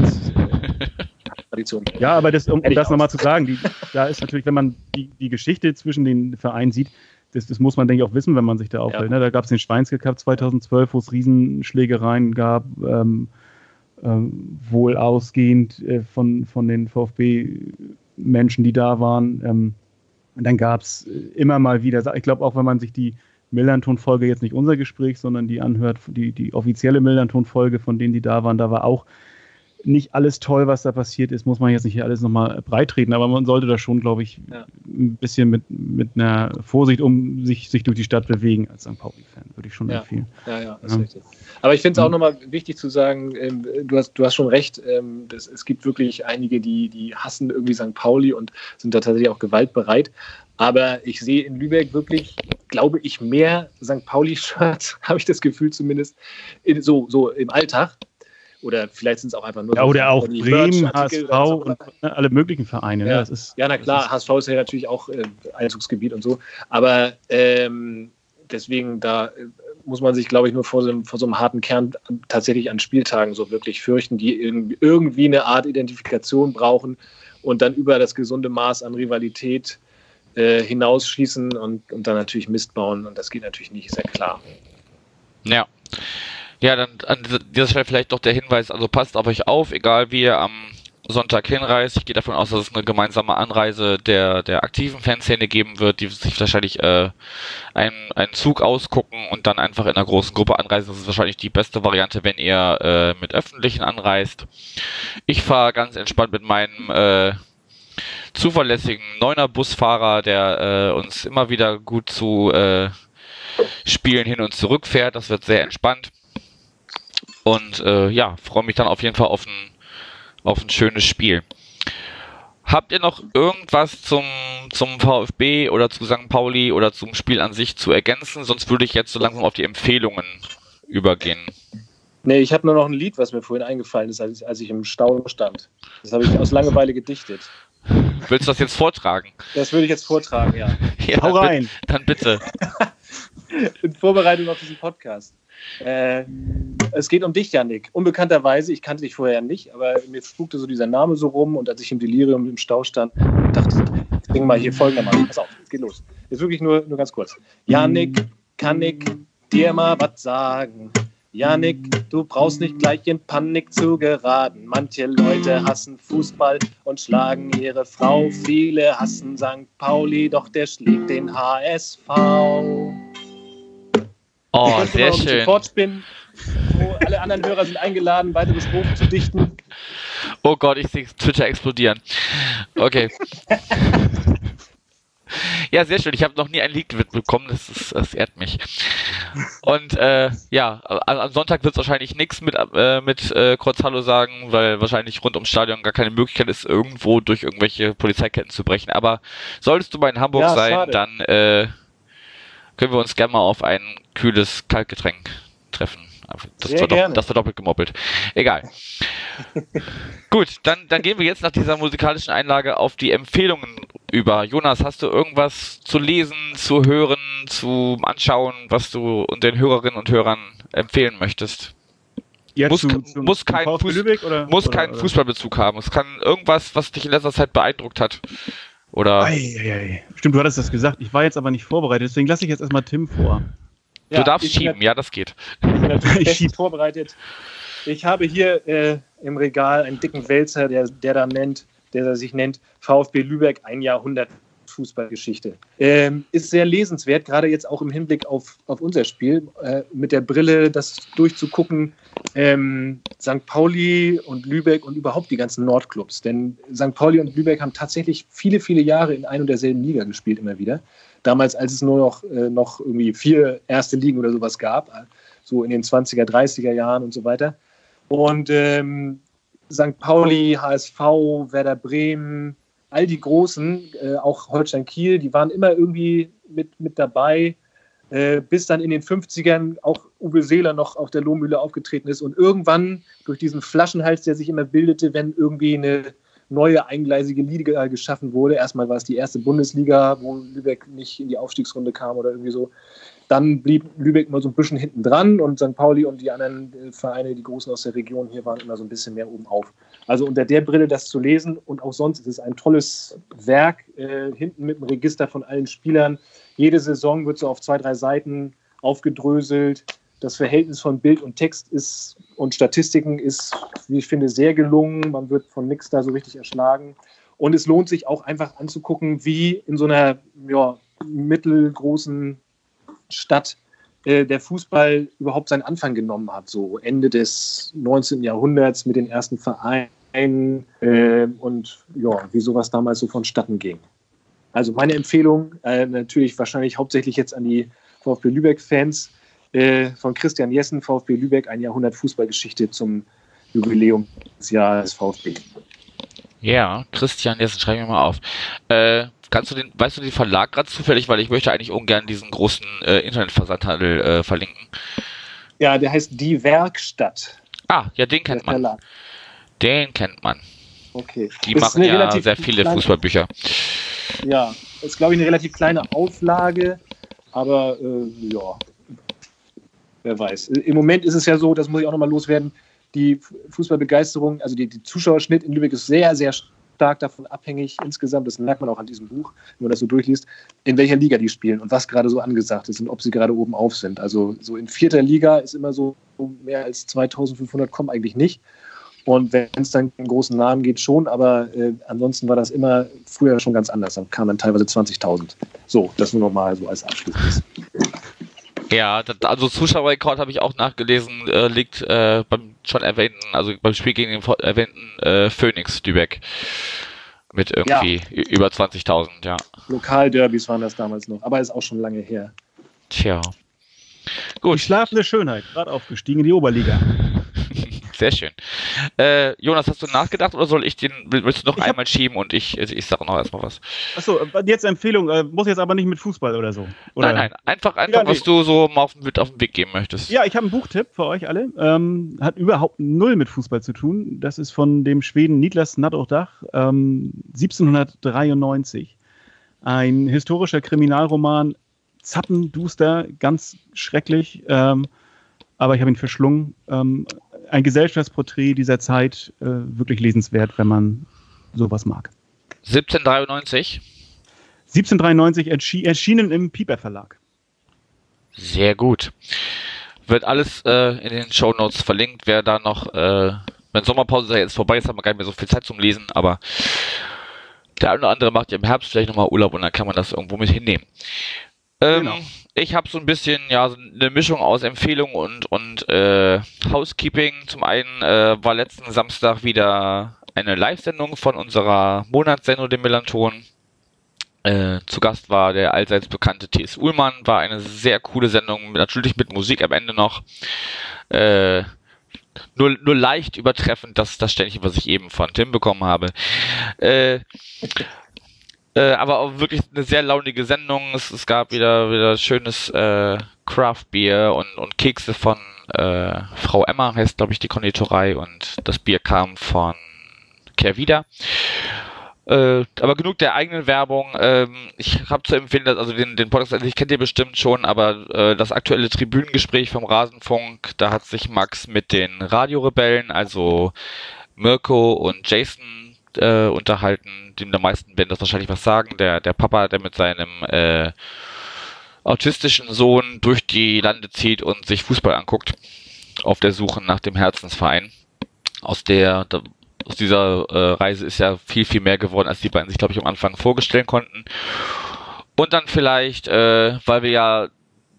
Tradition. Ja, aber das, um, um das nochmal zu sagen, die, da ist natürlich, wenn man die, die Geschichte zwischen den Vereinen sieht, das, das, muss man, denke ich, auch wissen, wenn man sich da aufhält. Ja. Ne? Da gab es den Schweinske Cup 2012, wo es Riesenschlägereien gab. Ähm, ähm, wohl ausgehend äh, von, von den VfB-Menschen, die da waren. Ähm, dann gab es äh, immer mal wieder, ich glaube auch, wenn man sich die Millanton-Folge, jetzt nicht unser Gespräch, sondern die anhört, die, die offizielle Millanton-Folge von denen, die da waren, da war auch nicht alles toll, was da passiert ist, muss man jetzt nicht hier alles nochmal breitreten, aber man sollte da schon, glaube ich, ja. ein bisschen mit, mit einer Vorsicht um sich, sich durch die Stadt bewegen als St. Pauli-Fan, würde ich schon
ja.
empfehlen.
Ja, ja, das ja. ist richtig. Aber ich finde es auch nochmal wichtig zu sagen, ähm, du, hast, du hast schon recht, ähm, das, es gibt wirklich einige, die, die hassen irgendwie St. Pauli und sind da tatsächlich auch gewaltbereit. Aber ich sehe in Lübeck wirklich, glaube ich, mehr St. Pauli-Shirts, [LAUGHS] habe ich das Gefühl zumindest, in, so, so im Alltag, oder vielleicht sind es auch einfach nur.
Ja, oder auch Bremen, HSV und alle möglichen Vereine.
Ne?
Ja,
ne? das ist, ja na klar, ist HSV ist ja natürlich auch äh, Einzugsgebiet und so. Aber ähm, deswegen, da äh, muss man sich, glaube ich, nur vor so, vor so, einem harten Kern tatsächlich an Spieltagen so wirklich fürchten, die irgendwie eine Art Identifikation brauchen und dann über das gesunde Maß an Rivalität äh, hinausschießen und, und dann natürlich Mist bauen. Und das geht natürlich nicht, ist ja klar.
Ja. Ja, dann an dieser Stelle vielleicht doch der Hinweis, also passt auf euch auf, egal wie ihr am Sonntag hinreist. Ich gehe davon aus, dass es eine gemeinsame Anreise der, der aktiven Fanszene geben wird, die sich wahrscheinlich äh, einen, einen Zug ausgucken und dann einfach in einer großen Gruppe anreisen. Das ist wahrscheinlich die beste Variante, wenn ihr äh, mit öffentlichen anreist. Ich fahre ganz entspannt mit meinem äh, zuverlässigen Neuner Busfahrer, der äh, uns immer wieder gut zu äh, Spielen hin und zurück fährt. Das wird sehr entspannt. Und äh, ja, freue mich dann auf jeden Fall auf ein, auf ein schönes Spiel. Habt ihr noch irgendwas zum, zum VfB oder zu St. Pauli oder zum Spiel an sich zu ergänzen? Sonst würde ich jetzt so langsam auf die Empfehlungen übergehen.
Nee, ich habe nur noch ein Lied, was mir vorhin eingefallen ist, als, als ich im Stau stand. Das habe ich aus Langeweile gedichtet.
Willst du das jetzt vortragen?
Das würde ich jetzt vortragen, ja. [LAUGHS]
ja Hau rein. Dann bitte. [LAUGHS] [LAUGHS]
In Vorbereitung auf diesen Podcast. Äh, es geht um dich, Janik. Unbekannterweise, ich kannte dich vorher nicht, aber mir spukte so dieser Name so rum und als ich im Delirium im Stau stand, dachte ich, ich mal hier folgendermaßen. Pass auf, es geht los. Jetzt wirklich nur, nur ganz kurz. Janik, kann ich dir mal was sagen? Janik, du brauchst nicht gleich in Panik zu geraten. Manche Leute hassen Fußball und schlagen ihre Frau. Viele hassen St. Pauli, doch der schlägt den HSV.
Oh, sehr schön.
Fortspinnen. So, alle anderen Hörer sind eingeladen, weitere Strophen zu dichten.
Oh Gott, ich sehe Twitter explodieren. Okay. ja, sehr schön. Ich habe noch nie ein Lied mitbekommen. Das, ist, das ehrt mich. Und äh, ja, am Sonntag wird es wahrscheinlich nichts mit, äh, mit äh, Hallo sagen, weil wahrscheinlich rund ums Stadion gar keine Möglichkeit ist, irgendwo durch irgendwelche Polizeiketten zu brechen. Aber solltest du mal in Hamburg ja, sein, schade. dann äh, können wir uns gerne mal auf ein kühles Kaltgetränk treffen. Das, Sehr verdoppelt, das verdoppelt gemoppelt. Egal. [LAUGHS] Gut, dann, dann gehen wir jetzt nach dieser musikalischen Einlage auf die Empfehlungen über. Jonas, hast du irgendwas zu lesen, zu hören, zu anschauen, was du den Hörerinnen und Hörern empfehlen möchtest? Ja, muss, zu, zum, muss, kein, Fuß, Lübeck, oder, muss oder, keinen oder? Fußballbezug haben. Es kann irgendwas, was dich in letzter Zeit beeindruckt hat. Oder? Ei,
ei, ei. Stimmt, du hattest das gesagt. Ich war jetzt aber nicht vorbereitet, deswegen lasse ich jetzt erstmal Tim vor.
Ja, du darfst schieben, ja, das geht.
Ich bin natürlich [LAUGHS] ich vorbereitet. Ich habe hier äh, im Regal einen dicken Wälzer, der, der da nennt, der sich nennt VfB Lübeck ein Jahrhundert Fußballgeschichte. Ähm, ist sehr lesenswert, gerade jetzt auch im Hinblick auf, auf unser Spiel, äh, mit der Brille das durchzugucken. Ähm, St. Pauli und Lübeck und überhaupt die ganzen Nordclubs. Denn St. Pauli und Lübeck haben tatsächlich viele, viele Jahre in ein und derselben Liga gespielt, immer wieder. Damals, als es nur noch, äh, noch irgendwie vier erste Ligen oder sowas gab, so in den 20er, 30er Jahren und so weiter. Und ähm, St. Pauli, HSV, Werder Bremen, all die Großen, äh, auch Holstein Kiel, die waren immer irgendwie mit, mit dabei, äh, bis dann in den 50ern auch Uwe Seeler noch auf der Lohmühle aufgetreten ist und irgendwann durch diesen Flaschenhals, der sich immer bildete, wenn irgendwie eine neue eingleisige Liga geschaffen wurde. Erstmal war es die erste Bundesliga, wo Lübeck nicht in die Aufstiegsrunde kam oder irgendwie so. Dann blieb Lübeck immer so ein bisschen hinten dran und St. Pauli und die anderen äh, Vereine, die Großen aus der Region hier waren, immer so ein bisschen mehr oben auf. Also unter der Brille das zu lesen und auch sonst ist es ein tolles Werk, äh, hinten mit dem Register von allen Spielern. Jede Saison wird so auf zwei, drei Seiten aufgedröselt. Das Verhältnis von Bild und Text ist und Statistiken ist, wie ich finde, sehr gelungen. Man wird von nichts da so richtig erschlagen. Und es lohnt sich auch einfach anzugucken, wie in so einer ja, mittelgroßen Stadt äh, der Fußball überhaupt seinen Anfang genommen hat, so Ende des 19. Jahrhunderts mit den ersten Vereinen äh, und ja, wie sowas damals so vonstatten ging. Also meine Empfehlung, äh, natürlich wahrscheinlich hauptsächlich jetzt an die VfB Lübeck-Fans äh, von Christian Jessen, VfB Lübeck, ein Jahrhundert Fußballgeschichte zum Jubiläumsjahr des VfB.
Ja, Christian Jessen, schreibe ich mir mal auf. Äh, kannst du den, weißt du den Verlag gerade zufällig, weil ich möchte eigentlich ungern diesen großen äh, Internetversandhandel äh, verlinken.
Ja, der heißt Die Werkstatt.
Ah, ja, den kennt man.
Verlag.
Den kennt man.
Okay.
Die
Ist
machen ja sehr viele
kleine-
Fußballbücher.
Ja, ist glaube ich eine relativ kleine Auflage, aber äh, ja, wer weiß. Im Moment ist es ja so, das muss ich auch nochmal loswerden, die Fußballbegeisterung, also die, die Zuschauerschnitt in Lübeck ist sehr, sehr stark davon abhängig insgesamt, das merkt man auch an diesem Buch, wenn man das so durchliest, in welcher Liga die spielen und was gerade so angesagt ist und ob sie gerade oben auf sind. Also so in vierter Liga ist immer so mehr als 2500 kommen eigentlich nicht. Und wenn es dann einen großen Namen geht, schon, aber äh, ansonsten war das immer früher schon ganz anders. Da kamen dann teilweise 20.000. So, das nur nochmal so als Abschluss.
Ja, das, also Zuschauerrekord habe ich auch nachgelesen, äh, liegt äh, beim schon erwähnten, also beim Spiel gegen den erwähnten äh, Phoenix Lübeck mit irgendwie ü- über 20.000, ja.
Lokalderbys waren das damals noch, aber ist auch schon lange her.
Tja.
Die
Gut,
schlafende Schönheit, gerade aufgestiegen in die Oberliga.
Sehr schön. Äh, Jonas, hast du nachgedacht oder soll ich den, will- willst du noch
Ich hab-
einmal schieben und ich, ich sage noch erstmal was?
Achso, jetzt Empfehlung, äh, muss jetzt aber nicht mit Fußball oder so. Oder?
Nein, nein, einfach, einfach,
Ja, nee.
was du so mal auf den, auf den Weg geben möchtest.
Ja, ich habe einen Buchtipp für euch alle. Ähm, hat überhaupt null mit Fußball zu tun. Das ist von dem Schweden Niklas Nattochdach, ähm, 1793. Ein historischer Kriminalroman, zappenduster, ganz schrecklich, ähm, aber ich habe ihn verschlungen. Ähm, ein Gesellschaftsporträt dieser Zeit, äh, wirklich lesenswert, wenn man sowas mag.
1793.
1793 erschi erschienen im Pieper Verlag.
Sehr gut. Wird alles äh, in den Show Notes verlinkt. Wer da noch, äh, wenn Sommerpause jetzt vorbei ist, haben wir gar nicht mehr so viel Zeit zum Lesen, aber der eine oder andere macht ja im Herbst vielleicht nochmal Urlaub und dann kann man das irgendwo mit hinnehmen. Ähm,
Genau.
Ich habe so ein bisschen, ja, so eine Mischung aus Empfehlung und, und äh, Housekeeping. Zum einen äh, war letzten Samstag wieder eine Live-Sendung von unserer Monatssendung, dem Melanton. Äh, zu Gast war der allseits bekannte T.S. Uhlmann, war eine sehr coole Sendung, natürlich mit Musik am Ende noch. Äh, nur, nur leicht übertreffend das, das Ständchen, was ich eben von Tim bekommen habe. Äh, äh, aber auch wirklich eine sehr launige Sendung. Es, es gab wieder, wieder schönes äh, Craft Beer und, und Kekse von äh, Frau Emma, heißt glaube ich die Konditorei und das Bier kam von Kehrwieder. Äh, aber genug der eigenen Werbung. Ähm, ich habe zu empfehlen, dass, also den, den Podcast, ich kennt ihr bestimmt schon, aber äh, das aktuelle Tribünengespräch vom Rasenfunk, da hat sich Max mit den Radiorebellen, also Mirko und Jason äh, unterhalten. Dem der meisten werden das wahrscheinlich was sagen. Der, der Papa, der mit seinem äh, autistischen Sohn durch die Lande zieht und sich Fußball anguckt, auf der Suche nach dem Herzensverein. Aus der, da, aus dieser äh, Reise ist ja viel, viel mehr geworden, als die beiden sich, glaube ich, am Anfang vorstellen konnten. Und dann vielleicht, äh, weil wir ja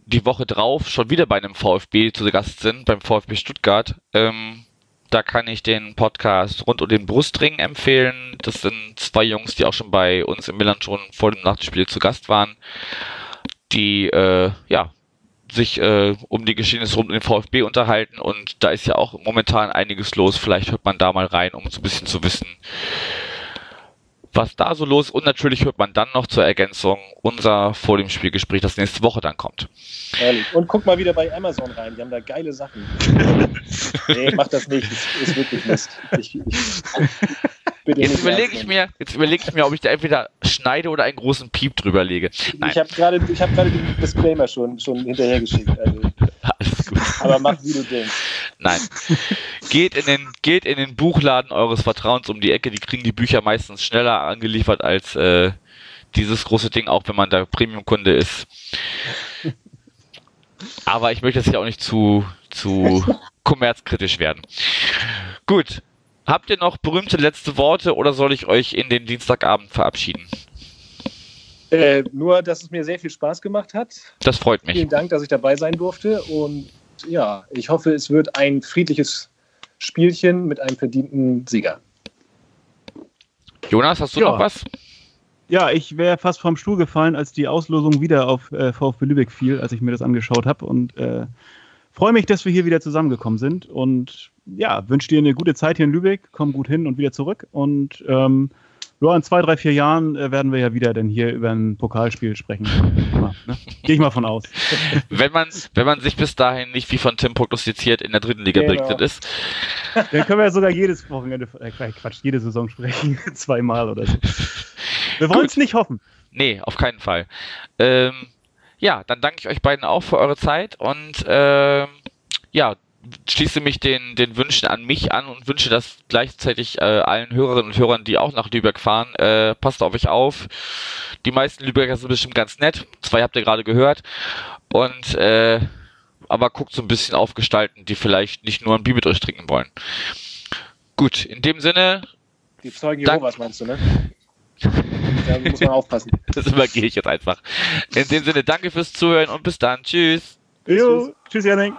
die Woche drauf schon wieder bei einem VfB zu Gast sind, beim VfB Stuttgart, ähm, da kann ich den Podcast rund um den Brustring empfehlen. Das sind zwei Jungs, die auch schon bei uns in Milan schon vor dem Nachtspiel zu Gast waren, die äh, ja sich äh, um die Geschehnisse rund um den VfB unterhalten und da ist ja auch momentan einiges los. Vielleicht hört man da mal rein, um so ein bisschen zu wissen, was da so los ist. Und natürlich hört man dann noch zur Ergänzung unser vor dem Spielgespräch, das nächste Woche dann kommt.
Ehrlich. Und guck mal wieder bei Amazon rein, die haben da geile Sachen. [LAUGHS] nee, mach das nicht, das ist wirklich Mist. Ich, ich,
jetzt überlege ich mir, jetzt überlege ich mir, ob ich da entweder schneide oder einen großen Piep drüber lege.
Nein. Ich habe gerade, ich habe gerade den Disclaimer schon, schon hinterhergeschickt. Also. [LAUGHS] Alles gut. Aber mach wie du denkst.
Nein. geht in den, geht in den Buchladen eures Vertrauens um die Ecke. Die kriegen die Bücher meistens schneller angeliefert als äh, dieses große Ding, auch wenn man da Premium-Kunde ist. Aber ich möchte jetzt hier auch nicht zu, zu kommerzkritisch werden. Gut, Habt ihr noch berühmte letzte Worte oder soll ich euch in den Dienstagabend verabschieden?
Äh, nur, dass es mir sehr viel Spaß gemacht hat.
Das freut mich.
Vielen Dank, dass ich dabei sein durfte. Und ja, ich hoffe, es wird ein friedliches Spielchen mit einem verdienten Sieger.
Jonas, hast du ja. noch was?
Ja, ich wäre fast vom Stuhl gefallen, als die Auslosung wieder auf äh, VfB Lübeck fiel, als ich mir das angeschaut habe. Und äh, freue mich, dass wir hier wieder zusammengekommen sind. Und ja, wünsche dir eine gute Zeit hier in Lübeck, komm gut hin und wieder zurück. Und ähm, ja, in zwei, drei, vier Jahren äh, werden wir ja wieder dann hier über ein Pokalspiel sprechen. ne? Gehe ich mal von aus.
wenn, man, wenn man sich bis dahin nicht wie von Tim prognostiziert in der dritten Liga genau. berichtet ist.
Dann können wir ja sogar jedes Wochenende, äh, Quatsch, jede Saison sprechen. [LAUGHS] Zweimal oder so. Wir wollen es nicht hoffen.
Nee, auf keinen Fall. Ähm, ja, dann danke ich euch beiden auch für eure Zeit und ähm, ja, schließe mich den, den Wünschen an mich an und wünsche das gleichzeitig äh, allen Hörerinnen und Hörern, die auch nach Lübeck fahren. Äh, passt auf euch auf. Die meisten Lübecker sind bestimmt ganz nett. Zwei habt ihr gerade gehört. Und äh, aber guckt so ein bisschen auf Gestalten, die vielleicht nicht nur ein Bier mit euch trinken wollen. Gut, in dem Sinne.
Die Zeugen Jehovas meinst du, ne? [LAUGHS] da muss man aufpassen.
Das übergehe ich jetzt einfach. In dem Sinne, danke fürs Zuhören und bis dann. Tschüss.
Jo, tschüss, Janik.